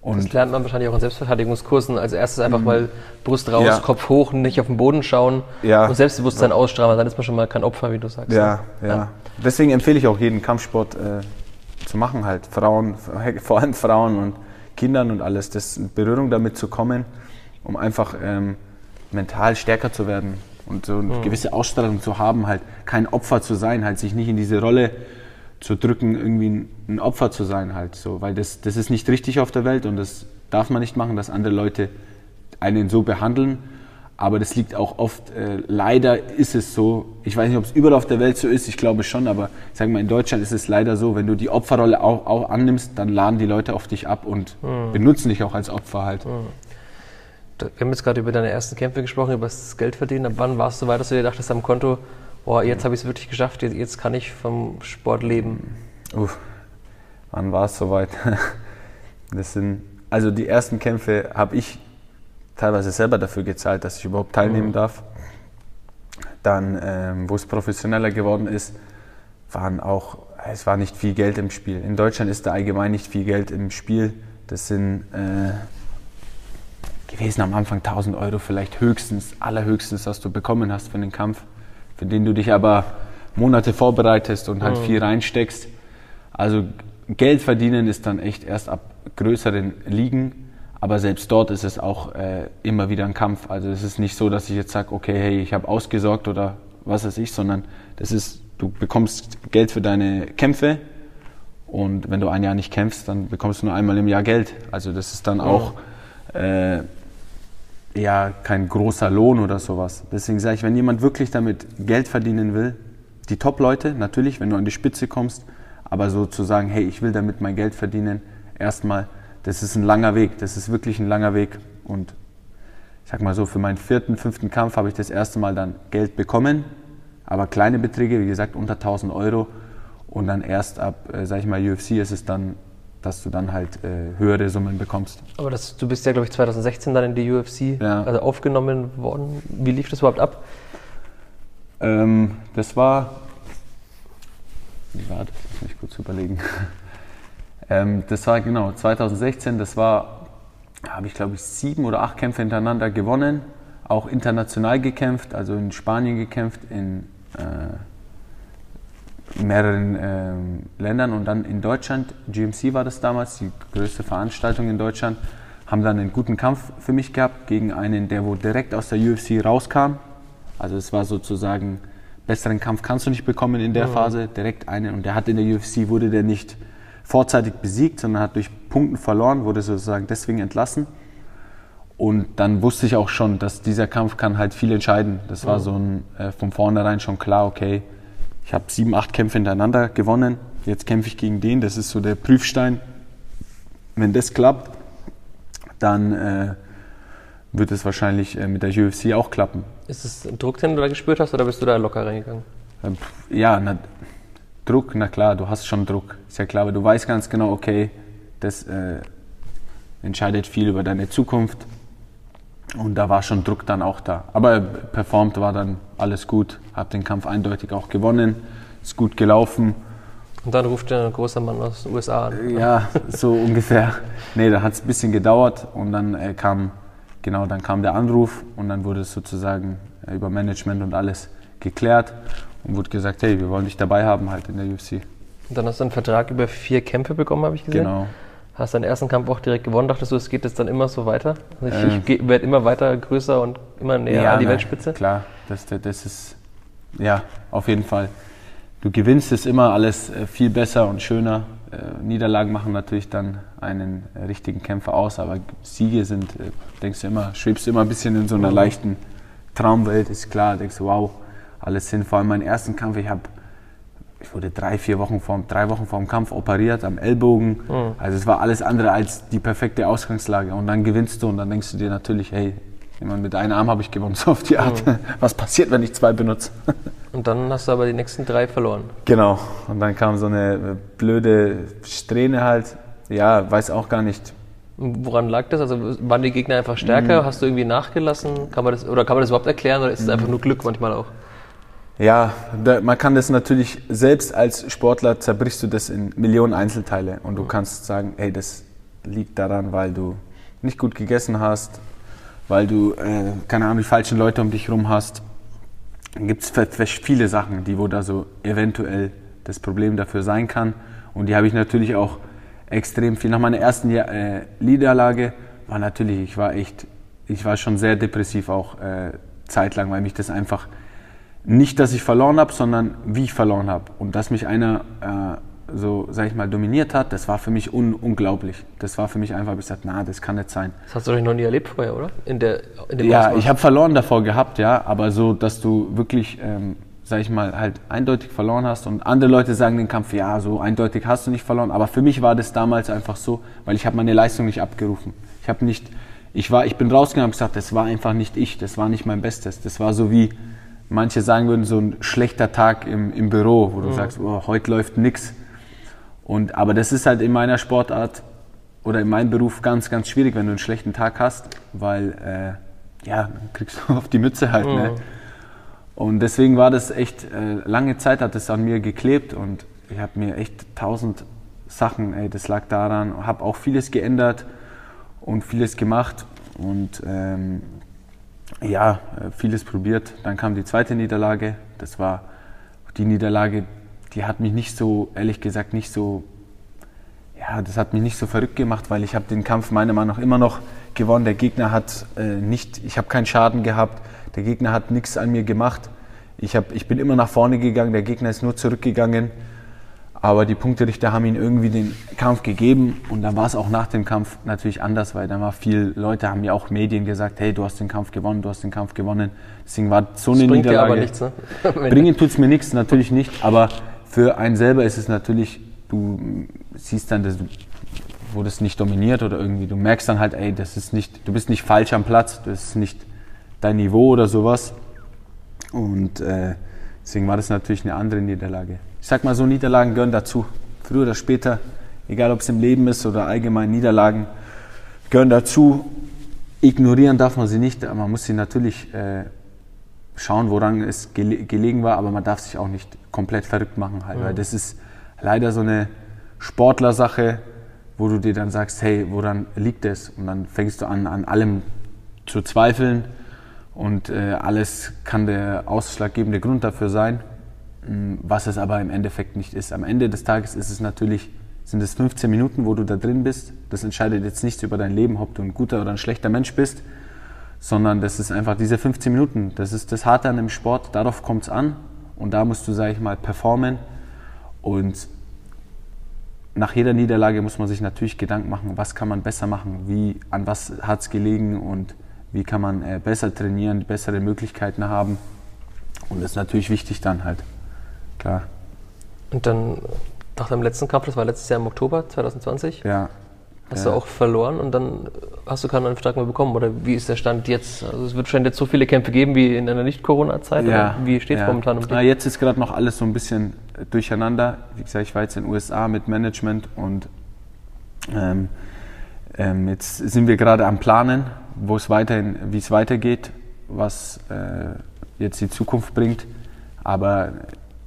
S1: Und das lernt man wahrscheinlich auch in Selbstverteidigungskursen. Als erstes einfach mhm. mal Brust raus, ja. Kopf hoch, nicht auf den Boden schauen
S3: ja.
S1: und Selbstbewusstsein ausstrahlen. Dann ist man schon mal kein Opfer, wie du sagst.
S3: Ja, ja. ja. Deswegen empfehle ich auch jeden Kampfsport äh, zu machen, halt Frauen, vor allem Frauen und Kindern und alles, das in Berührung damit zu kommen, um einfach ähm, mental stärker zu werden und so eine mhm. gewisse Ausstrahlung zu haben, halt kein Opfer zu sein, halt sich nicht in diese Rolle zu drücken, irgendwie ein Opfer zu sein halt so, weil das, das ist nicht richtig auf der Welt und das darf man nicht machen, dass andere Leute einen so behandeln. Aber das liegt auch oft, äh, leider ist es so, ich weiß nicht, ob es überall auf der Welt so ist, ich glaube schon, aber ich sage mal, in Deutschland ist es leider so, wenn du die Opferrolle auch, auch annimmst, dann laden die Leute auf dich ab und mhm. benutzen dich auch als Opfer halt. Mhm.
S1: Wir haben jetzt gerade über deine ersten Kämpfe gesprochen, über das Geldverdienen. Ab wann warst du so weit, dass du dir dachtest am Konto, boah, jetzt habe ich es wirklich geschafft, jetzt kann ich vom Sport leben?
S3: Uff, wann war es soweit? Das sind, also die ersten Kämpfe habe ich teilweise selber dafür gezahlt, dass ich überhaupt teilnehmen mhm. darf. Dann, ähm, wo es professioneller geworden ist, waren auch, es war nicht viel Geld im Spiel. In Deutschland ist da allgemein nicht viel Geld im Spiel. Das sind äh, gewesen am Anfang 1000 Euro vielleicht höchstens, allerhöchstens, was du bekommen hast für den Kampf, für den du dich aber Monate vorbereitest und halt mhm. viel reinsteckst. Also Geld verdienen ist dann echt erst ab größeren Ligen, aber selbst dort ist es auch äh, immer wieder ein Kampf. Also es ist nicht so, dass ich jetzt sage, okay, hey, ich habe ausgesorgt oder was weiß ich, sondern das ist, du bekommst Geld für deine Kämpfe und wenn du ein Jahr nicht kämpfst, dann bekommst du nur einmal im Jahr Geld. Also das ist dann auch äh, ja kein großer Lohn oder sowas. Deswegen sage ich, wenn jemand wirklich damit Geld verdienen will, die Top-Leute, natürlich, wenn du an die Spitze kommst, aber so zu sagen, hey, ich will damit mein Geld verdienen, erstmal, das ist ein langer Weg, das ist wirklich ein langer Weg. Und ich sag mal so, für meinen vierten, fünften Kampf habe ich das erste Mal dann Geld bekommen, aber kleine Beträge, wie gesagt, unter 1000 Euro. Und dann erst ab, äh, sag ich mal, UFC ist es dann dass du dann halt äh, höhere Summen bekommst.
S1: Aber das, du bist ja, glaube ich, 2016 dann in die UFC ja. also aufgenommen worden. Wie lief das überhaupt ab?
S3: Ähm, das war. Wie war das? Lass mich kurz überlegen. ähm, das war genau 2016. Das war, habe ich glaube ich sieben oder acht Kämpfe hintereinander gewonnen. Auch international gekämpft, also in Spanien gekämpft, in. Äh, mehreren ähm, Ländern und dann in Deutschland, GMC war das damals, die größte Veranstaltung in Deutschland, haben dann einen guten Kampf für mich gehabt gegen einen, der wo direkt aus der UFC rauskam. Also es war sozusagen, besseren Kampf kannst du nicht bekommen in der mhm. Phase, direkt einen. Und der hat in der UFC, wurde der nicht vorzeitig besiegt, sondern hat durch Punkten verloren, wurde sozusagen deswegen entlassen. Und dann wusste ich auch schon, dass dieser Kampf kann halt viel entscheiden. Das war mhm. so ein, äh, von vornherein schon klar, okay, ich habe sieben, acht Kämpfe hintereinander gewonnen. Jetzt kämpfe ich gegen den. Das ist so der Prüfstein. Wenn das klappt, dann äh, wird es wahrscheinlich äh, mit der UFC auch klappen.
S1: Ist es ein Druck, den du da gespürt hast, oder bist du da locker reingegangen?
S3: Ähm, ja, na, Druck, na klar, du hast schon Druck. Ist ja klar, aber du weißt ganz genau, okay, das äh, entscheidet viel über deine Zukunft. Und da war schon Druck dann auch da. Aber performt war dann alles gut. Hab den Kampf eindeutig auch gewonnen. Ist gut gelaufen.
S1: Und dann ruft ein großer Mann aus den USA an.
S3: Ja, so ungefähr. Nee, da hat es ein bisschen gedauert und dann äh, kam, genau, dann kam der Anruf und dann wurde es sozusagen äh, über Management und alles geklärt und wurde gesagt, hey, wir wollen dich dabei haben halt in der UFC.
S1: Und dann hast du einen Vertrag über vier Kämpfe bekommen, habe ich gesehen.
S3: Genau.
S1: Hast deinen ersten Kampf auch direkt gewonnen? Dachtest du, es geht jetzt dann immer so weiter? Also ich, ähm, ich werde immer weiter größer und immer näher ja, an die nein, Weltspitze?
S3: Klar, das, das ist, ja, auf jeden Fall. Du gewinnst es immer alles äh, viel besser und schöner. Äh, Niederlagen machen natürlich dann einen richtigen Kämpfer aus, aber Siege sind, äh, denkst du immer, schwebst du immer ein bisschen in so einer mhm. leichten Traumwelt, ist klar, denkst du, wow, alles hin. Vor allem meinen ersten Kampf, ich habe, ich wurde drei, vier Wochen vor, drei Wochen vor dem Kampf operiert am Ellbogen.
S1: Mhm.
S3: Also es war alles andere als die perfekte Ausgangslage. Und dann gewinnst du und dann denkst du dir natürlich, hey, mit einem Arm habe ich gewonnen, so auf die Art. Was passiert, wenn ich zwei benutze?
S1: Und dann hast du aber die nächsten drei verloren.
S3: Genau. Und dann kam so eine blöde Strähne halt. Ja, weiß auch gar nicht.
S1: Woran lag das? Also waren die Gegner einfach stärker? Hast du irgendwie nachgelassen? Kann man das, oder kann man das überhaupt erklären oder ist es einfach nur Glück manchmal auch?
S3: Ja, da, man kann das natürlich, selbst als Sportler zerbrichst du das in Millionen Einzelteile und du kannst sagen, hey, das liegt daran, weil du nicht gut gegessen hast, weil du, äh, keine Ahnung, die falschen Leute um dich rum hast. Dann gibt es viele Sachen, die wo da so eventuell das Problem dafür sein kann. Und die habe ich natürlich auch extrem viel. Nach meiner ersten äh, Niederlage war natürlich, ich war echt, ich war schon sehr depressiv auch äh, zeitlang, weil mich das einfach nicht, dass ich verloren habe, sondern wie ich verloren habe. Und dass mich einer äh, so, sag ich mal, dominiert hat, das war für mich un unglaublich. Das war für mich einfach, ich gesagt, na, das kann nicht sein.
S1: Das hast du doch noch nie erlebt vorher, oder? In der, in dem
S3: Ja,
S1: Ausmaß?
S3: ich habe verloren davor gehabt, ja, aber so, dass du wirklich, ähm, sag ich mal, halt eindeutig verloren hast und andere Leute sagen den Kampf, ja, so eindeutig hast du nicht verloren, aber für mich war das damals einfach so, weil ich habe meine Leistung nicht abgerufen. Ich habe nicht, ich war, ich bin rausgegangen und gesagt, das war einfach nicht ich, das war nicht mein Bestes, das war so wie manche sagen würden, so ein schlechter Tag im, im Büro, wo du sagst, oh, heute läuft. Und, aber das ist halt in meiner Sportart oder in meinem Beruf ganz, ganz schwierig, wenn du einen schlechten Tag hast, weil äh, ja, dann kriegst du auf die Mütze halt. Ne? Und deswegen war das echt, äh, lange Zeit hat es an mir geklebt und ich habe mir echt tausend Sachen, ey, das lag daran, habe auch vieles geändert und vieles gemacht und ähm, ja, äh, vieles probiert. Dann kam die zweite Niederlage. Das war die Niederlage, die hat mich nicht so, ehrlich gesagt, nicht so, ja, das hat mich nicht so verrückt gemacht, weil ich habe den Kampf meiner Meinung nach immer noch gewonnen. Der Gegner hat äh, nicht, ich habe keinen Schaden gehabt. Der Gegner hat nichts an mir gemacht. Ich, hab, ich bin immer nach vorne gegangen, der Gegner ist nur zurückgegangen. Aber die Punkterichter haben ihm irgendwie den Kampf gegeben und dann war es auch nach dem Kampf natürlich anders, weil dann war viel Leute haben ja auch Medien gesagt, hey, du hast den Kampf gewonnen, du hast den Kampf gewonnen. Deswegen war so eine
S1: Das bringt dir
S3: Niederlage.
S1: aber nichts, ne?
S3: Bringen tut's mir nichts, natürlich nicht, aber für einen selber ist es natürlich, du siehst dann, dass du wurde es nicht dominiert oder irgendwie, du merkst dann halt, ey, das ist nicht, du bist nicht falsch am Platz, das ist nicht dein Niveau oder sowas. Und äh, deswegen war das natürlich eine andere Niederlage. Ich sag mal so, Niederlagen gehören dazu. Früher oder später, egal ob es im Leben ist oder allgemein Niederlagen, gehören dazu. Ignorieren darf man sie nicht, man muss sie natürlich äh, schauen, woran es gele gelegen war, aber man darf sich auch nicht komplett verrückt machen, halt, weil das ist leider so eine Sportlersache, wo du dir dann sagst, hey, woran liegt es? Und dann fängst du an, an allem zu zweifeln und äh, alles kann der ausschlaggebende Grund dafür sein, was es aber im Endeffekt nicht ist. Am Ende des Tages ist es natürlich, sind es 15 Minuten, wo du da drin bist. Das entscheidet jetzt nichts über dein Leben, ob du ein guter oder ein schlechter Mensch bist, sondern das ist einfach diese 15 Minuten. Das ist das Harte an dem Sport, darauf kommt es an und da musst du, sage ich mal, performen und nach jeder Niederlage muss man sich natürlich Gedanken machen, was kann man besser machen, wie, an was hat es gelegen und wie kann man äh, besser trainieren, bessere Möglichkeiten haben. Und das ist natürlich wichtig dann halt, klar.
S1: Und dann nach deinem letzten Kampf, das war letztes Jahr im Oktober 2020,
S3: Ja.
S1: hast
S3: ja.
S1: du auch verloren und dann hast du keinen Vertrag mehr bekommen. Oder wie ist der Stand jetzt? Also es wird wahrscheinlich jetzt so viele Kämpfe geben wie in einer Nicht-Corona-Zeit.
S3: Ja,
S1: Wie steht es
S3: ja.
S1: momentan um dich?
S3: Na, jetzt ist gerade noch alles so ein bisschen äh, durcheinander. Wie gesagt, ich war jetzt in den USA mit Management und ähm, ähm, jetzt sind wir gerade am Planen, wo es weiterhin, wie es weitergeht, was äh, jetzt die Zukunft bringt. Aber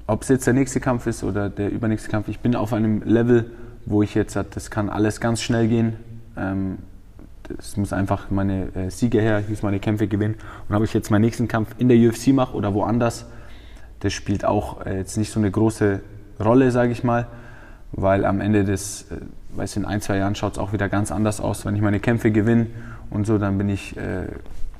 S3: ob es jetzt der nächste Kampf ist oder der übernächste Kampf, ich bin auf einem Level, wo ich jetzt, das kann alles ganz schnell gehen. Ähm, es muss einfach meine äh, Siege her, ich muss meine Kämpfe gewinnen. Und ob ich jetzt meinen nächsten Kampf in der UFC mache oder woanders, das spielt auch äh, jetzt nicht so eine große Rolle, sage ich mal, weil am Ende des, äh, weiß in ein, zwei Jahren schaut es auch wieder ganz anders aus. Wenn ich meine Kämpfe gewinne und so, dann bin ich äh,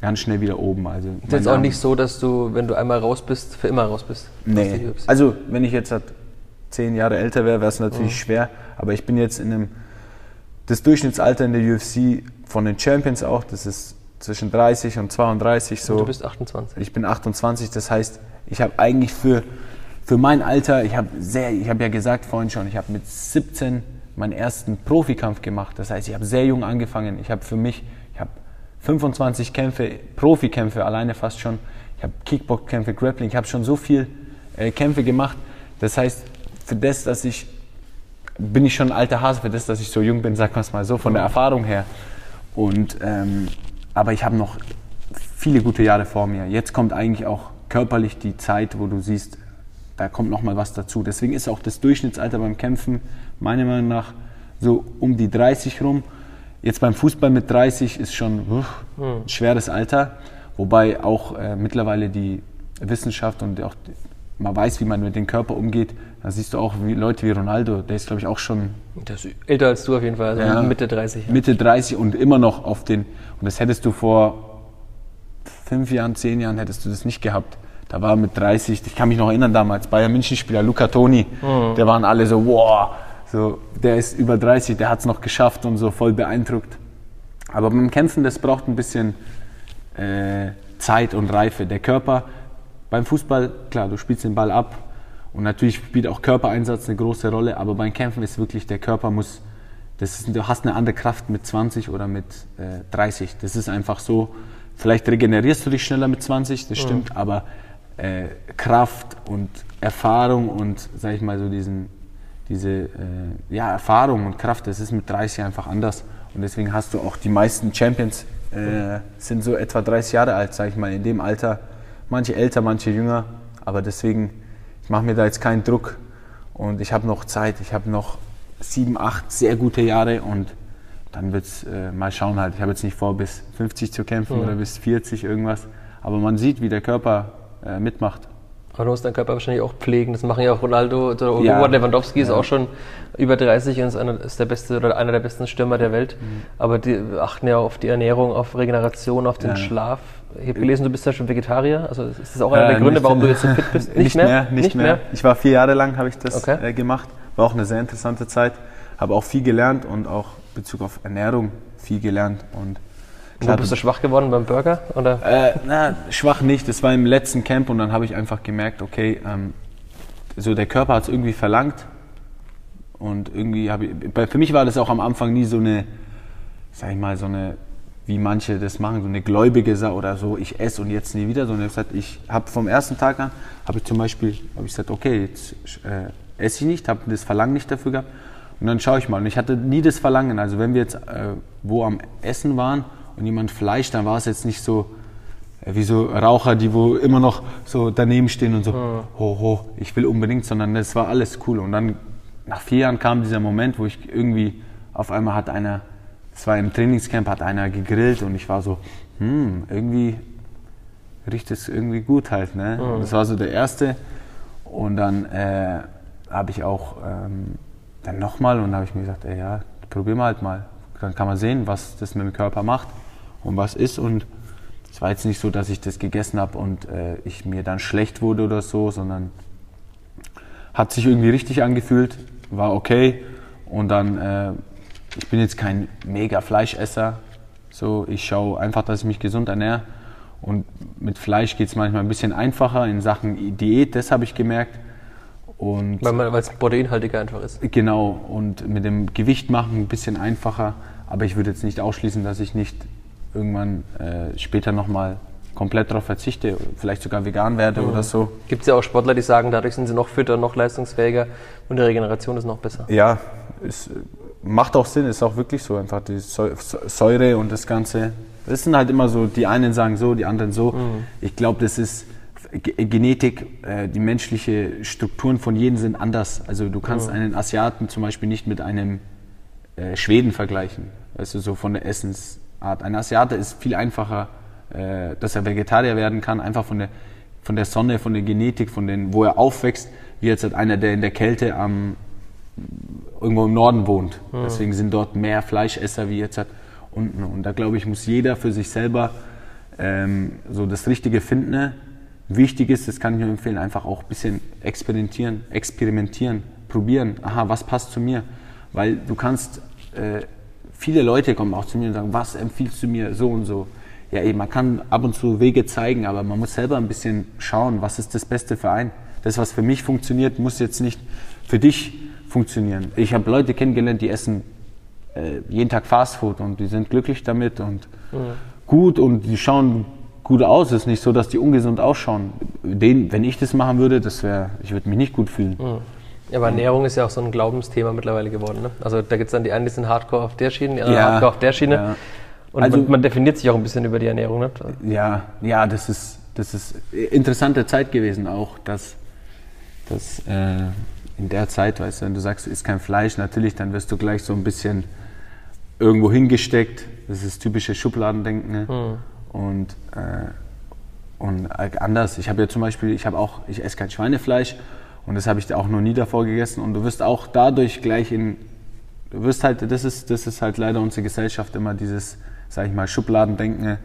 S3: ganz schnell wieder oben. Also
S1: ist jetzt auch nicht so, dass du, wenn du einmal raus bist, für immer raus bist.
S3: Nee. Also, wenn ich jetzt halt zehn Jahre älter wäre, wäre es natürlich schwer. Aber ich bin jetzt in einem. Das Durchschnittsalter in der UFC von den Champions auch, das ist zwischen 30 und 32 so.
S1: du bist 28.
S3: Ich bin 28, das heißt, ich habe eigentlich für für mein Alter, ich habe sehr, ich habe ja gesagt vorhin schon, ich habe mit 17 meinen ersten Profikampf gemacht. Das heißt, ich habe sehr jung angefangen. Ich habe für mich, 25 Kämpfe, Profikämpfe alleine fast schon. Ich habe Kickbox-Kämpfe, Grappling. Ich habe schon so viel äh, Kämpfe gemacht. Das heißt, für das, dass ich bin ich schon ein alter Hase für das, dass ich so jung bin, sagen wir es mal so, von der Erfahrung her. Und, ähm, aber ich habe noch viele gute Jahre vor mir. Jetzt kommt eigentlich auch körperlich die Zeit, wo du siehst, da kommt noch mal was dazu. Deswegen ist auch das Durchschnittsalter beim Kämpfen meiner Meinung nach so um die 30 rum. Jetzt beim Fußball mit 30 ist schon uff, ein schweres Alter, wobei auch äh, mittlerweile die Wissenschaft und auch man weiß, wie man mit dem Körper umgeht. Da siehst du auch wie Leute wie Ronaldo, der ist glaube ich auch schon
S1: älter als du auf jeden Fall, also
S3: Ja.
S1: Mitte 30. Ja.
S3: Mitte 30 und immer noch auf den. Und das hättest du vor fünf Jahren, zehn Jahren hättest du das nicht gehabt. Da war mit 30, ich kann mich noch erinnern damals, Bayern München Spieler Luca Toni, der waren alle so, wow, so, der ist über 30, der hat es noch geschafft und so voll beeindruckt. Aber beim Kämpfen, das braucht ein bisschen äh, Zeit und Reife. Der Körper beim Fußball, klar, du spielst den Ball ab und natürlich spielt auch Körpereinsatz eine große Rolle, aber beim Kämpfen ist wirklich, der Körper muss, das ist, du hast eine andere Kraft mit 20 oder mit äh, 30. Das ist einfach so. Vielleicht regenerierst du dich schneller mit 20, das stimmt, aber äh, Kraft und Erfahrung und, sag ich mal, so diesen, diese äh, ja, Erfahrung und Kraft, das ist mit 30 einfach anders. Und deswegen hast du auch die meisten Champions äh, sind so etwa 30 Jahre alt, sag ich mal, in dem Alter. Manche älter, manche jünger. Aber deswegen, ich mache mir da jetzt keinen Druck. Und ich habe noch Zeit. Ich habe noch sieben, acht sehr gute Jahre und dann wird es äh, mal schauen halt. Ich habe jetzt nicht vor, bis 50 zu kämpfen oder bis 40 irgendwas. Aber man sieht, wie der Körper äh, mitmacht.
S1: Aber du musst deinen Körper wahrscheinlich auch pflegen. Das machen ja auch Ronaldo oder
S3: Ja.
S1: Lewandowski ist
S3: Ja.
S1: auch schon über 30 und ist, einer, ist der beste oder einer der besten Stürmer der Welt. Aber die achten ja auf die Ernährung, auf Regeneration, auf den
S3: Ja.
S1: Schlaf. Ich habe gelesen, du bist ja schon Vegetarier. Also ist das auch einer
S3: Äh,
S1: der Gründe,
S3: nicht-
S1: warum du jetzt so fit bist?
S3: Nicht, mehr, nicht, mehr. Ich war vier Jahre lang, habe ich das
S1: Okay.
S3: äh, gemacht. War auch eine sehr interessante Zeit. Habe auch viel gelernt und auch in Bezug auf Ernährung viel gelernt. Und
S1: Wo bist du schwach geworden beim Burger? Oder?
S3: Äh, na, schwach nicht. Das war im letzten Camp und dann habe ich einfach gemerkt, okay, ähm, so der Körper hat es irgendwie verlangt. Und irgendwie habe ich, für mich war das auch am Anfang nie so eine, sag ich mal, so eine, wie manche das machen, so eine gläubige Sache oder so, ich esse und jetzt nie wieder, sondern ich habe ich habe vom ersten Tag an, habe ich zum Beispiel, habe ich gesagt, okay, jetzt äh, esse ich nicht, habe das Verlangen nicht dafür gehabt und dann schaue ich mal. Und ich hatte nie das Verlangen, also wenn wir jetzt äh, wo am Essen waren und jemand Fleisch, dann war es jetzt nicht so, äh, wie so Raucher, die wo immer noch so daneben stehen und so, ho, ho, ich will unbedingt, sondern das war alles cool. Und dann nach vier Jahren kam dieser Moment, wo ich irgendwie auf einmal hat einer, es war im Trainingscamp, hat einer gegrillt und ich war so, hm, irgendwie riecht es irgendwie gut halt. Ne? Das war so der erste. Und dann äh, habe ich auch ähm, dann nochmal und habe ich mir gesagt, ey, ja, probieren wir halt mal. Dann kann man sehen, was das mit dem Körper macht und was ist. Und es war jetzt nicht so, dass ich das gegessen habe und äh, ich mir dann schlecht wurde oder so, sondern hat sich irgendwie richtig angefühlt, war okay. Und dann, äh, ich bin jetzt kein mega Fleischesser. So, ich schaue einfach, dass ich mich gesund ernähre. Und mit Fleisch geht es manchmal ein bisschen einfacher in Sachen Diät, das habe ich gemerkt. Und
S1: Weil es proteinhaltiger einfach ist.
S3: Genau, und mit dem Gewicht machen ein bisschen einfacher. Aber ich würde jetzt nicht ausschließen, dass ich nicht irgendwann äh, später nochmal komplett darauf verzichte, vielleicht sogar vegan werde oder so.
S1: Gibt es ja auch Sportler, die sagen, dadurch sind sie noch fitter, noch leistungsfähiger und die Regeneration ist noch besser.
S3: Ja, es macht auch Sinn, ist auch wirklich so. Einfach die Säu- Säure und das Ganze. Das sind halt immer so, die einen sagen so, die anderen so. Ich glaube, das ist Ge- Genetik, äh, die menschliche Strukturen von jedem sind anders. Also du kannst einen Asiaten zum Beispiel nicht mit einem äh, Schweden vergleichen. Du, so von der Essensart. Ein Asiate ist viel einfacher, äh, dass er Vegetarier werden kann, einfach von der, von der Sonne, von der Genetik, von den, wo er aufwächst, wie jetzt halt einer, der in der Kälte am, irgendwo im Norden wohnt. Deswegen sind dort mehr Fleischesser wie jetzt halt unten. Und da glaube ich, muss jeder für sich selber ähm, so das Richtige finden. Wichtig ist, das kann ich nur empfehlen, einfach auch ein bisschen experimentieren, experimentieren, probieren. Aha, was passt zu mir? Weil du kannst, äh, viele Leute kommen auch zu mir und sagen, was empfiehlst du mir so und so? Ja, eben, man kann ab und zu Wege zeigen, aber man muss selber ein bisschen schauen, was ist das Beste für einen. Das, was für mich funktioniert, muss jetzt nicht für dich funktionieren. Ich habe Leute kennengelernt, die essen äh, jeden Tag Fastfood und die sind glücklich damit und mhm. gut und die schauen gut aus. Es ist nicht so, dass die ungesund ausschauen. Den, wenn ich das machen würde, das wäre, ich würde mich nicht gut fühlen. Mhm.
S1: Ja, aber Ernährung ist ja auch so ein Glaubensthema mittlerweile geworden. Ne? Also da gibt es dann die einen, die sind Hardcore auf der Schiene, die anderen ja, Hardcore auf der Schiene. Ja. Und also, man, definiert sich auch ein bisschen über die Ernährung. Ne?
S3: Ja, ja, das ist, das ist interessante Zeit gewesen auch, dass, dass äh, in der Zeit, weißt du, wenn du sagst, du isst kein Fleisch, natürlich, dann wirst du gleich so ein bisschen irgendwo hingesteckt. Das ist typische Schubladendenken. Ne? Mhm. Und, äh, und anders. Ich habe ja zum Beispiel, ich habe auch, ich esse kein Schweinefleisch und das habe ich auch noch nie davor gegessen. Und du wirst auch dadurch gleich in, du wirst halt, das ist, das ist halt leider unsere Gesellschaft immer dieses, sag ich mal, Schubladendenken,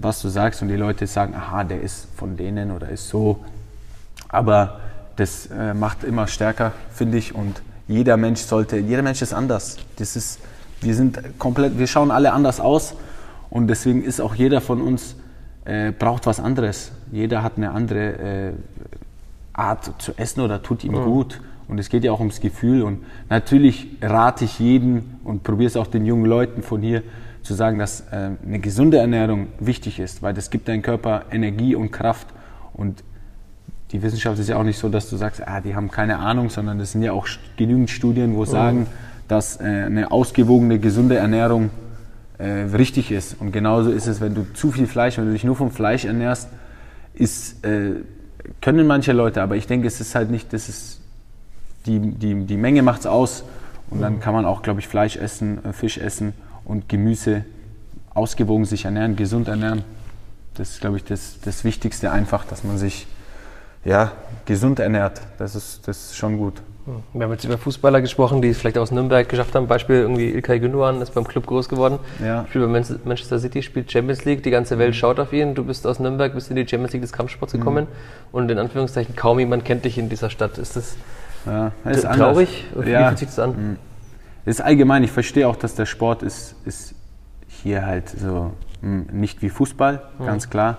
S3: was du sagst und die Leute sagen, aha, der ist von denen oder ist so. Aber das äh, macht immer stärker, finde ich. Und jeder Mensch sollte, jeder Mensch ist anders. Das ist, wir sind komplett, wir schauen alle anders aus und deswegen ist auch jeder von uns äh, braucht was anderes. Jeder hat eine andere äh, Art zu essen oder tut ihm mhm. gut. Und es geht ja auch ums Gefühl. Und natürlich rate ich jeden und probiere es auch den jungen Leuten von hier zu sagen, dass äh, eine gesunde Ernährung wichtig ist, weil das gibt deinem Körper Energie und Kraft. Und die Wissenschaft ist ja auch nicht so, dass du sagst, ah, die haben keine Ahnung, sondern es sind ja auch genügend Studien, wo mhm. sagen, dass äh, eine ausgewogene, gesunde Ernährung äh, richtig ist. Und genauso ist es, wenn du zu viel Fleisch, wenn du dich nur vom Fleisch ernährst, ist, äh, können manche Leute, aber ich denke, es ist halt nicht, das ist, die, die, die Menge macht es aus. Und dann mhm. kann man auch, glaube ich, Fleisch essen, äh, Fisch essen und Gemüse ausgewogen sich ernähren, gesund ernähren. Das ist, glaube ich, das, das Wichtigste einfach, dass man sich ja, gesund ernährt. Das ist, das ist schon gut.
S1: Wir haben jetzt über Fußballer gesprochen, die es vielleicht aus Nürnberg geschafft haben. Beispiel irgendwie Ilkay Gündogan ist beim Club groß geworden. Ja. Spielt bei Manchester City, spielt Champions League. Die ganze Welt schaut auf ihn. Du bist aus Nürnberg, bist in die Champions League des Kampfsports mhm. gekommen. Mhm. Und in Anführungszeichen kaum jemand kennt dich in dieser Stadt. Ist das, ja, ist traurig?
S3: Anders. Wie ja. fühlt sich das an? Mhm. ist allgemein. Ich verstehe auch, dass der Sport ist, ist hier halt so hm, nicht wie Fußball, mhm. ganz klar.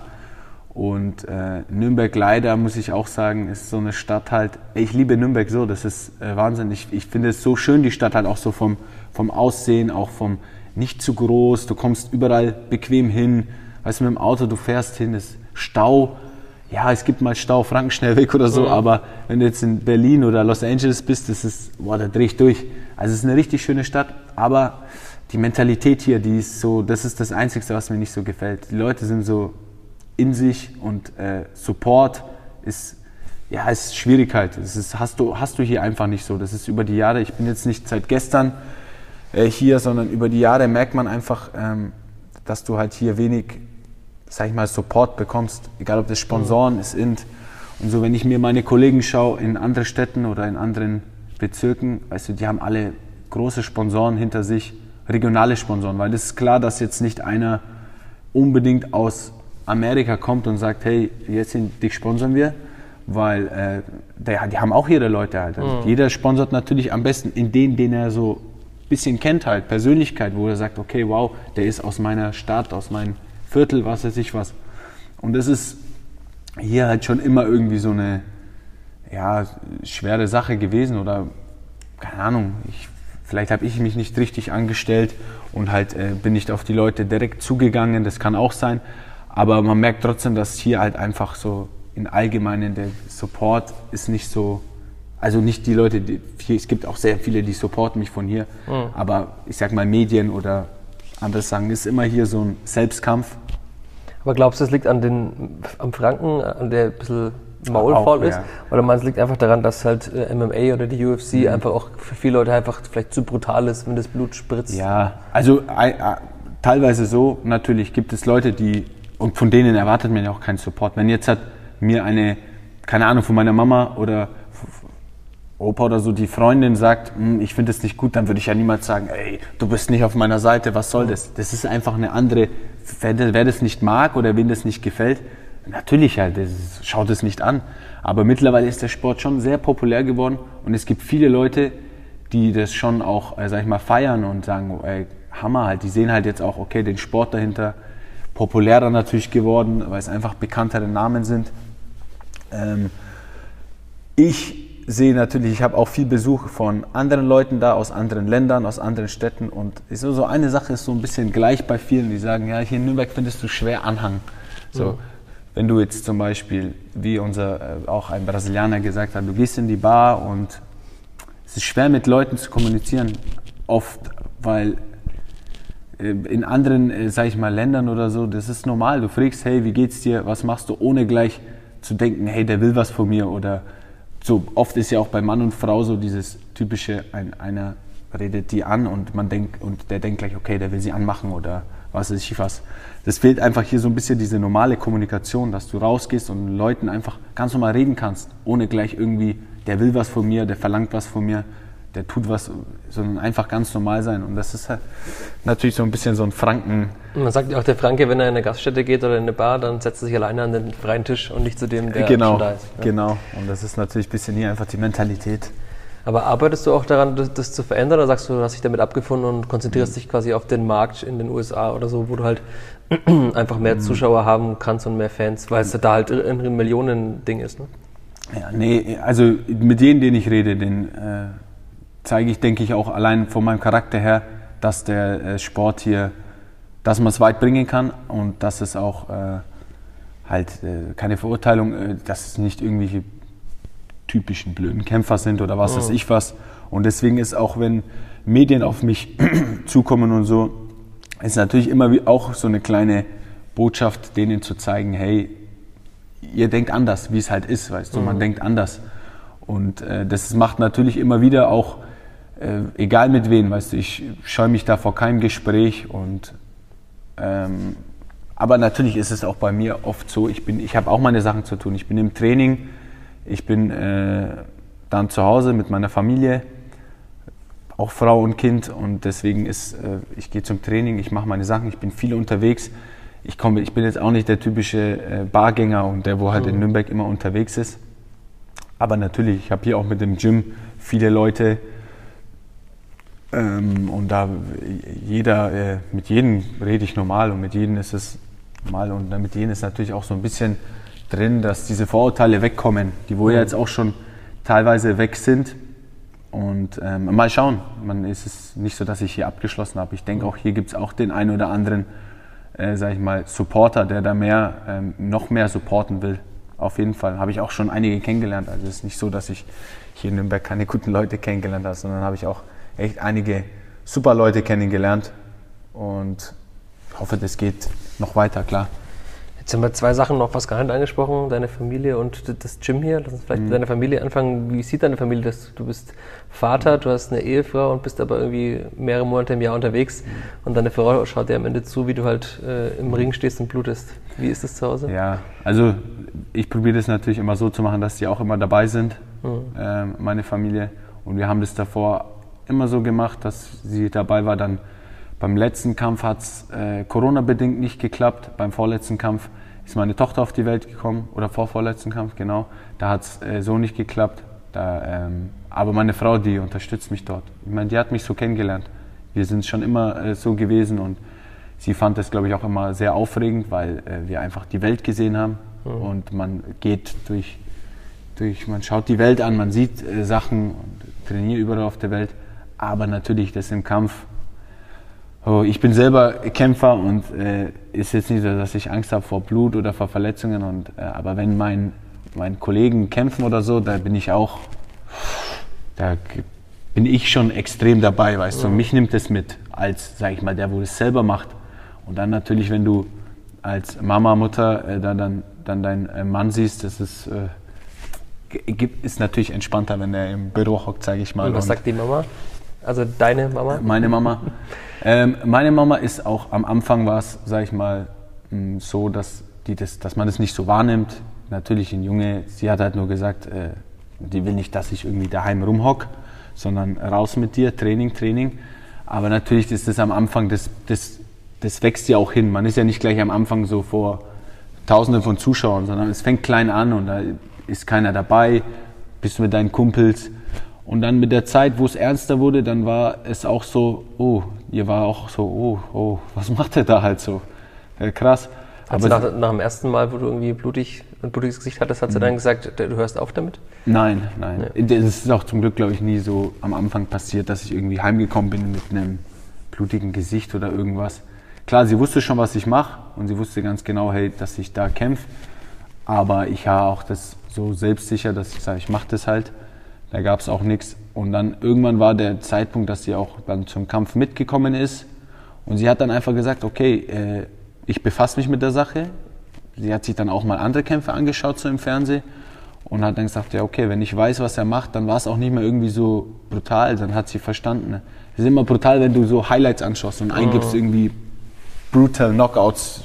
S3: Und äh, Nürnberg leider, muss ich auch sagen, ist so eine Stadt halt. Ich liebe Nürnberg so, das ist äh, Wahnsinn. Ich, ich finde es so schön, die Stadt halt auch so vom, vom Aussehen, auch vom nicht zu groß. Du kommst überall bequem hin. Weißt du, mit dem Auto, du fährst hin, ist Stau. Ja, es gibt mal Stau, Franken schnell weg oder so, mhm. aber wenn du jetzt in Berlin oder Los Angeles bist, das ist, boah, da dreh ich durch. Also es ist eine richtig schöne Stadt, aber die Mentalität hier, die ist so, das ist das Einzige, was mir nicht so gefällt. Die Leute sind so in sich und äh, Support ist, ja, ist Schwierigkeit. Das ist, hast, du, hast du hier einfach nicht so. Das ist über die Jahre, ich bin jetzt nicht seit gestern äh, hier, sondern über die Jahre merkt man einfach, ähm, dass du halt hier wenig, sag ich mal, Support bekommst. Egal ob das Sponsoren mhm. ist, Int. Und so, wenn ich mir meine Kollegen schaue in anderen Städten oder in anderen Bezirken, weißt du, die haben alle große Sponsoren hinter sich, regionale Sponsoren, weil es ist klar, dass jetzt nicht einer unbedingt aus Amerika kommt und sagt, hey, jetzt sind, dich sponsern wir, weil äh, die, haben auch ihre Leute halt. Also mhm. Jeder sponsert natürlich am besten in den, den er so ein bisschen kennt halt, Persönlichkeit, wo er sagt, okay, wow, der ist aus meiner Stadt, aus meinem Viertel, was weiß ich was. Und das ist hier halt schon immer irgendwie so eine ja, schwere Sache gewesen oder keine Ahnung, ich, vielleicht habe ich mich nicht richtig angestellt und halt äh, bin nicht auf die Leute direkt zugegangen, das kann auch sein. Aber man merkt trotzdem, dass hier halt einfach so in Allgemeinen der Support ist nicht so, also nicht die Leute, die, hier, es gibt auch sehr viele, die supporten mich von hier, mhm. aber ich sag mal Medien oder andere sagen, ist immer hier so ein Selbstkampf.
S1: Aber glaubst du, es liegt an den, am Franken, an der ein bisschen maulfaul ist? Ja. Oder meinst du, es liegt einfach daran, dass halt äh, MMA oder die UFC mhm. einfach auch für viele Leute einfach vielleicht zu brutal ist, wenn das Blut spritzt?
S3: Ja, also äh, äh, teilweise so. Natürlich gibt es Leute, die und von denen erwartet man ja auch keinen Support. Wenn jetzt hat mir eine, keine Ahnung, von meiner Mama oder Opa oder so die Freundin sagt, hm, ich finde es nicht gut, dann würde ich ja niemals sagen, ey, du bist nicht auf meiner Seite, was soll das? Das ist einfach eine andere, wer, wer das nicht mag oder wen das nicht gefällt, natürlich halt, das schaut es nicht an. Aber mittlerweile ist der Sport schon sehr populär geworden und es gibt viele Leute, die das schon auch, äh, sag ich mal, feiern und sagen, ey, Hammer halt, die sehen halt jetzt auch, okay, den Sport dahinter, populärer natürlich geworden, weil es einfach bekanntere Namen sind. Ähm, ich sehe natürlich, ich habe auch viel Besuch von anderen Leuten da, aus anderen Ländern, aus anderen Städten. Und so, so eine Sache ist so ein bisschen gleich bei vielen, die sagen, ja, hier in Nürnberg findest du schwer Anhang. So, mhm. wenn du jetzt zum Beispiel, wie unser äh, auch ein Brasilianer gesagt hat, du gehst in die Bar und es ist schwer mit Leuten zu kommunizieren, oft, weil in anderen, äh, sag ich mal, Ländern oder so, das ist normal. Du fragst, hey, wie geht's dir, was machst du, ohne gleich zu denken, hey, der will was von mir oder so. Oft ist ja auch bei Mann und Frau so dieses typische, ein, einer redet die an und man denkt, und der denkt gleich, okay, der will sie anmachen oder was weiß ich was. Das fehlt einfach hier so ein bisschen diese normale Kommunikation, dass du rausgehst und Leuten einfach ganz normal reden kannst, ohne gleich irgendwie, der will was von mir, der verlangt was von mir der tut was, sondern einfach ganz normal sein. Und das ist halt natürlich so ein bisschen so ein Franken.
S1: Man sagt ja auch, der Franke, wenn er in eine Gaststätte geht oder in eine Bar, dann setzt er sich alleine an den freien Tisch und nicht zu dem, der
S3: genau,
S1: schon da ist.
S3: Ja. Genau, und das ist natürlich ein bisschen hier einfach die Mentalität.
S1: Aber arbeitest du auch daran, das, das, zu verändern oder sagst du, du hast dich damit abgefunden und konzentrierst mhm. dich quasi auf den Markt in den USA oder so, wo du halt einfach mehr mhm. Zuschauer haben kannst und mehr Fans, weil es da halt ein Millionen-Ding ist, ne?
S3: Ja, nee, also mit denen, denen ich rede, den äh, zeige ich, denke ich, auch allein von meinem Charakter her, dass der äh, Sport hier, dass man es weit bringen kann und dass es auch äh, halt äh, keine Verurteilung, äh, dass es nicht irgendwelche typischen blöden Kämpfer sind oder was oh. weiß ich was. Und deswegen ist auch, wenn Medien auf mich zukommen und so, ist natürlich immer auch so eine kleine Botschaft, denen zu zeigen, hey, ihr denkt anders, wie es halt ist, weißt du, man mhm. denkt anders. Und äh, das macht natürlich immer wieder auch äh, egal mit wem, weißt du, ich scheue mich da vor keinem Gespräch und ähm, aber natürlich ist es auch bei mir oft so, ich, ich habe auch meine Sachen zu tun. Ich bin im Training, ich bin äh, dann zu Hause mit meiner Familie, auch Frau und Kind und deswegen ist, äh, ich gehe zum Training, ich mache meine Sachen, ich bin viel unterwegs. Ich, komm, ich bin jetzt auch nicht der typische äh, Bargänger und der, wo halt mhm. in Nürnberg immer unterwegs ist. Aber natürlich, ich habe hier auch mit dem Gym viele Leute, ähm, und da jeder, äh, mit jedem rede ich normal und mit jedem ist es normal und mit jedem ist natürlich auch so ein bisschen drin, dass diese Vorurteile wegkommen, die wo ja jetzt auch schon teilweise weg sind. Und ähm, mal schauen, man ist es nicht so, dass ich hier abgeschlossen habe. Ich denke auch hier gibt es auch den einen oder anderen, äh, sag ich mal, Supporter, der da mehr, ähm, noch mehr supporten will. Auf jeden Fall habe ich auch schon einige kennengelernt. Also es ist nicht so, dass ich hier in Nürnberg keine guten Leute kennengelernt habe, sondern habe ich auch echt einige super Leute kennengelernt und hoffe, das geht noch weiter, klar.
S1: Jetzt haben wir zwei Sachen noch was gar nicht angesprochen, deine Familie und das Gym hier. Lass uns vielleicht mhm. mit deiner Familie anfangen. Wie sieht deine Familie das? Du bist Vater, du hast eine Ehefrau und bist aber irgendwie mehrere Monate im Jahr unterwegs mhm. und deine Frau schaut dir am Ende zu, wie du halt äh, im Ring stehst und blutest. Wie ist das zu Hause?
S3: Ja, also ich probiere das natürlich immer so zu machen, dass die auch immer dabei sind, mhm. äh, meine Familie. Und wir haben das davor immer so gemacht, dass sie dabei war. Dann beim letzten Kampf hat es äh, Corona-bedingt nicht geklappt. Beim vorletzten Kampf ist meine Tochter auf die Welt gekommen oder vor vorletzten Kampf, genau. Da hat es äh, so nicht geklappt. Da, ähm, aber meine Frau, die unterstützt mich dort. Ich meine, die hat mich so kennengelernt. Wir sind schon immer äh, so gewesen und sie fand es, glaube ich, auch immer sehr aufregend, weil äh, wir einfach die Welt gesehen haben mhm. und man geht durch, durch, man schaut die Welt an, man sieht äh, Sachen und trainiert überall auf der Welt aber natürlich das im Kampf. Oh, ich bin selber Kämpfer und äh, ist jetzt nicht so, dass ich Angst habe vor Blut oder vor Verletzungen. Und, äh, aber wenn mein, mein Kollegen kämpfen oder so, da bin ich auch, da bin ich schon extrem dabei, weißt du. Und mich nimmt es mit, als, sag ich mal, der, wo es selber macht. Und dann natürlich, wenn du als Mama, Mutter äh, dann, dann, dann deinen äh, Mann siehst, das ist, äh, ist natürlich entspannter, wenn er im Büro hockt, sage ich mal.
S1: Und was und sagt die Mama? Also deine Mama?
S3: Meine Mama. ähm, meine Mama ist auch am Anfang war es, sag ich mal, mm, so, dass, die das, dass man das nicht so wahrnimmt. Natürlich ein Junge, sie hat halt nur gesagt, äh, die will nicht, dass ich irgendwie daheim rumhock, sondern raus mit dir, Training, Training. Aber natürlich ist das am Anfang, das, das, das wächst ja auch hin. Man ist ja nicht gleich am Anfang so vor Tausenden von Zuschauern, sondern es fängt klein an und da ist keiner dabei, bist du mit deinen Kumpels und dann mit der Zeit, wo es ernster wurde, dann war es auch so, oh, ihr war auch so, oh, oh, was macht er da halt so? Ja, krass.
S1: Aber nach, nach, dem ersten Mal, wo du irgendwie blutig ein blutiges Gesicht hattest, hat sie dann gesagt, du hörst auf damit?
S3: Nein, nein. Das ist auch zum Glück, glaube ich, nie so am Anfang passiert, dass ich irgendwie heimgekommen bin mit einem blutigen Gesicht oder irgendwas. Klar, sie wusste schon, was ich mache und sie wusste ganz genau, hey, dass ich da kämpfe. Aber ich war auch das so selbstsicher, dass ich sage, ich mache das halt. Da gab es auch nichts. Und dann irgendwann war der Zeitpunkt, dass sie auch dann zum Kampf mitgekommen ist. Und sie hat dann einfach gesagt, okay, äh, ich befasse mich mit der Sache. Sie hat sich dann auch mal andere Kämpfe angeschaut so im Fernsehen und hat dann gesagt, ja okay, wenn ich weiß, was er macht, dann war es auch nicht mehr irgendwie so brutal, dann hat sie verstanden. Es ist immer brutal, wenn du so Highlights anschaust und eingibst
S1: Mhm.
S3: irgendwie brutal Knockouts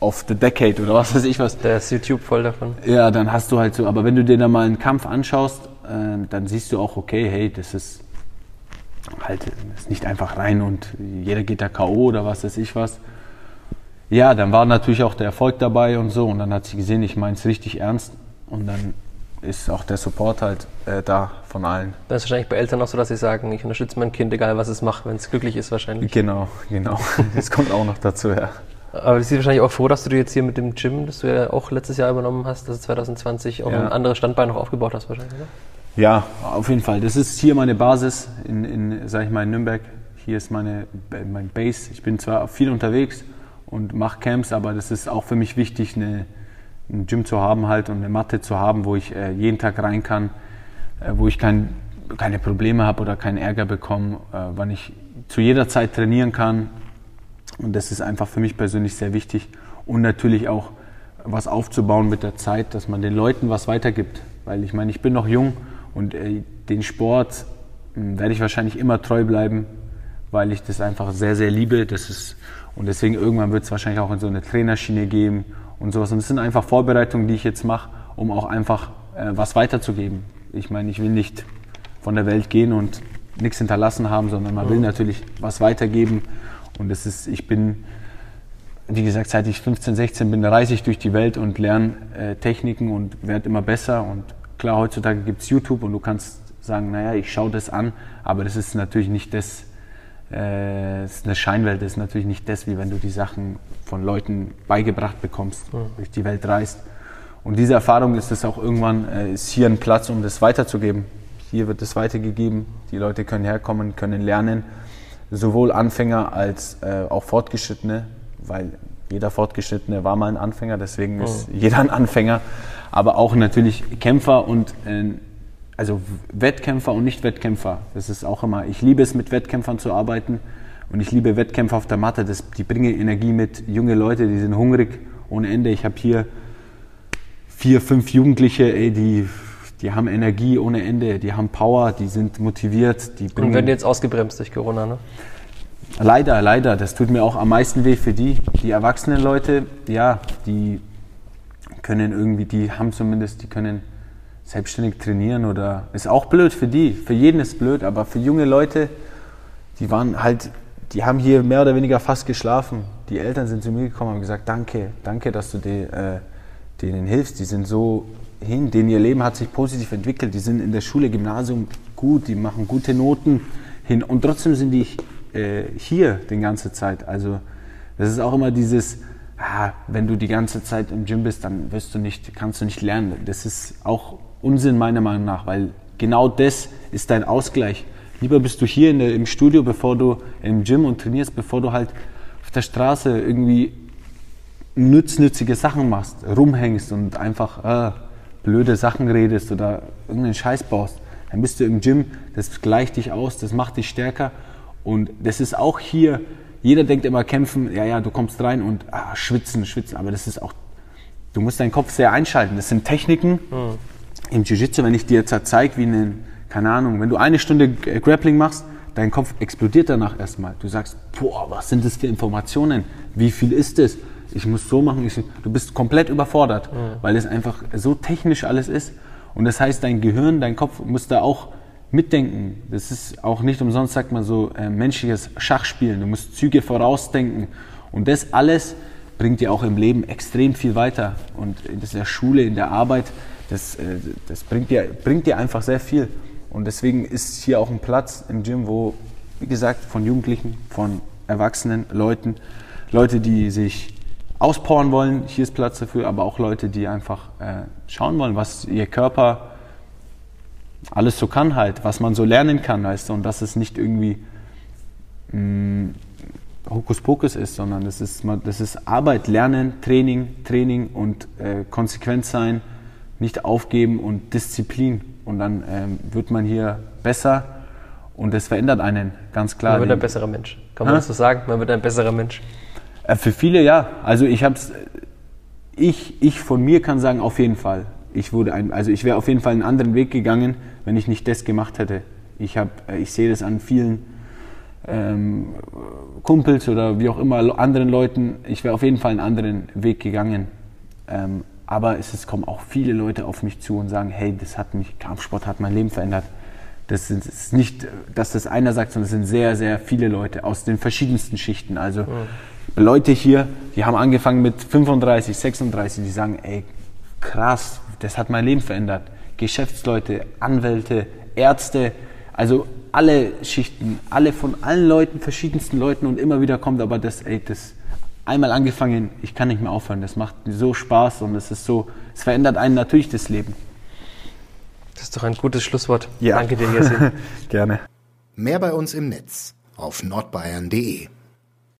S3: of the decade oder was weiß ich was.
S1: Der ist YouTube voll davon.
S3: Ja, dann hast du halt so, aber wenn du dir dann mal einen Kampf anschaust, äh, dann siehst du auch, okay, hey, das ist halt das ist nicht einfach rein und jeder geht da K.O. oder was weiß ich was. Ja, dann war natürlich auch der Erfolg dabei und so und dann hat sie gesehen, ich meine es richtig ernst und dann ist auch der Support halt äh, da von allen.
S1: Dann ist wahrscheinlich bei Eltern auch so, dass sie sagen, ich unterstütze mein Kind, egal was es macht, wenn es glücklich ist wahrscheinlich.
S3: Genau, genau. Das kommt auch noch dazu, ja.
S1: Aber du bist wahrscheinlich auch froh, dass du dir jetzt hier mit dem Gym, das du ja auch letztes Jahr übernommen hast, das ist 2020, auch
S3: Ja.
S1: ein anderes Standbein noch aufgebaut hast wahrscheinlich, oder?
S3: Ja, auf jeden Fall. Das ist hier meine Basis in, in sag ich mal, in Nürnberg. Hier ist meine, mein Base. Ich bin zwar viel unterwegs und mache Camps, aber das ist auch für mich wichtig, eine, ein Gym zu haben halt und eine Matte zu haben, wo ich äh, jeden Tag rein kann, äh, wo ich kein, keine Probleme habe oder keinen Ärger bekomme, äh, wann ich zu jeder Zeit trainieren kann. Und das ist einfach für mich persönlich sehr wichtig. Und natürlich auch was aufzubauen mit der Zeit, dass man den Leuten was weitergibt. Weil ich meine, ich bin noch jung und äh, den Sport mh, werde ich wahrscheinlich immer treu bleiben, weil ich das einfach sehr, sehr liebe. Das ist, und deswegen irgendwann wird es wahrscheinlich auch in so eine Trainerschiene geben und sowas. Und das sind einfach Vorbereitungen, die ich jetzt mache, um auch einfach äh, was weiterzugeben. Ich meine, ich will nicht von der Welt gehen und nichts hinterlassen haben, sondern man will natürlich was weitergeben. Und das ist, ich bin, wie gesagt, seit ich 15, 16 bin, reise ich durch die Welt und lerne äh, Techniken und werde immer besser. Und klar, heutzutage gibt es YouTube und du kannst sagen, naja, ich schaue das an, aber das ist natürlich nicht das, äh, es ist eine Scheinwelt, das ist natürlich nicht das, wie wenn du die Sachen von Leuten beigebracht bekommst, durch die Welt reist. Und diese Erfahrung ist es auch irgendwann, äh, ist hier ein Platz, um das weiterzugeben. Hier wird es weitergegeben, die Leute können herkommen, können lernen, sowohl Anfänger als äh, auch Fortgeschrittene, weil jeder Fortgeschrittene war mal ein Anfänger, deswegen ist jeder ein Anfänger, aber auch natürlich Kämpfer und äh, also Wettkämpfer und Nicht-Wettkämpfer. Das ist auch immer, ich liebe es, mit Wettkämpfern zu arbeiten und ich liebe Wettkämpfer auf der Matte. Das, die bringen Energie mit, junge Leute, die sind hungrig ohne Ende. Ich habe hier vier, fünf Jugendliche, ey, die, die haben Energie ohne Ende, die haben Power, die sind motiviert, die
S1: Und werden jetzt ausgebremst durch Corona, ne?
S3: Leider, leider. Das tut mir auch am meisten weh für die. Die erwachsenen Leute, ja, die können irgendwie, die haben zumindest, die können selbstständig trainieren oder ist auch blöd für die. Für jeden ist blöd, aber für junge Leute, die waren halt, die haben hier mehr oder weniger fast geschlafen. Die Eltern sind zu mir gekommen und haben gesagt, danke, danke, dass du die, äh, denen hilfst. Die sind so hin, denen ihr Leben hat sich positiv entwickelt. Die sind in der Schule, Gymnasium gut, die machen gute Noten hin und trotzdem sind die äh, hier die ganze Zeit. Also das ist auch immer dieses, ah, wenn du die ganze Zeit im Gym bist, dann wirst du nicht, kannst du nicht lernen. Das ist auch Unsinn meiner Meinung nach, weil genau das ist dein Ausgleich. Lieber bist du hier der, im Studio, bevor du im Gym und trainierst, bevor du halt auf der Straße irgendwie nütznützige Sachen machst, rumhängst und einfach äh, blöde Sachen redest oder irgendeinen Scheiß baust. Dann bist du im Gym, das gleicht dich aus, das macht dich stärker und das ist auch hier, jeder denkt immer kämpfen, ja, ja, du kommst rein und ah, schwitzen, schwitzen, aber das ist auch, du musst deinen Kopf sehr einschalten. Das sind Techniken im Jiu-Jitsu, wenn ich dir jetzt zeige, wie einen, keine Ahnung, wenn du eine Stunde Grappling machst, dein Kopf explodiert danach erstmal. Du sagst, boah, was sind das für Informationen? Wie viel ist das? Ich muss so machen, ich, du bist komplett überfordert, weil es einfach so technisch alles ist. Und das heißt, dein Gehirn, dein Kopf muss da auch mitdenken. Das ist auch nicht umsonst, sagt man so, äh, menschliches Schachspielen. Du musst Züge vorausdenken. Und das alles bringt dir auch im Leben extrem viel weiter. Und in der Schule, in der Arbeit, das, äh, das bringt, dir, bringt dir einfach sehr viel. Und deswegen ist hier auch ein Platz im Gym, wo, wie gesagt, von Jugendlichen, von erwachsenen Leuten, Leute, die sich auspowern wollen, hier ist Platz dafür, aber auch Leute, die einfach äh, schauen wollen, was ihr Körper alles so kann halt, was man so lernen kann, weißt du, und dass es nicht irgendwie mh, mm, Hokuspokus ist, sondern das ist, das ist Arbeit, Lernen, Training, Training und äh, konsequent sein, nicht aufgeben und Disziplin. Und dann ähm, wird man hier besser und das verändert einen, ganz klar.
S1: Man wird ein besserer Mensch. Kann man ha? das so sagen? Man wird ein besserer Mensch.
S3: Äh, für viele ja. Also ich hab's, ich, ich von mir kann sagen, auf jeden Fall. Ich wurde ein, also ich wäre auf jeden Fall einen anderen Weg gegangen, wenn ich nicht das gemacht hätte. Ich, hab, äh, ich sehe das an vielen ähm, Kumpels oder wie auch immer anderen Leuten. Ich wäre auf jeden Fall einen anderen Weg gegangen. Ähm, aber es, es kommen auch viele Leute auf mich zu und sagen, hey, das hat mich, Kampfsport hat mein Leben verändert. Das ist nicht, dass das einer sagt, sondern es sind sehr, sehr viele Leute aus den verschiedensten Schichten. Also. Leute hier, die haben angefangen mit 35, 36, die sagen, ey, krass, das hat mein Leben verändert. Geschäftsleute, Anwälte, Ärzte, also alle Schichten, alle von allen Leuten, verschiedensten Leuten und immer wieder kommt aber das, ey, das einmal angefangen, ich kann nicht mehr aufhören, das macht so Spaß und es ist so, es verändert einen natürlich das Leben.
S1: Das ist doch ein gutes Schlusswort.
S3: Ja.
S1: Danke dir, Jessin.
S3: Gerne.
S2: Mehr bei uns im Netz auf nordbayern.de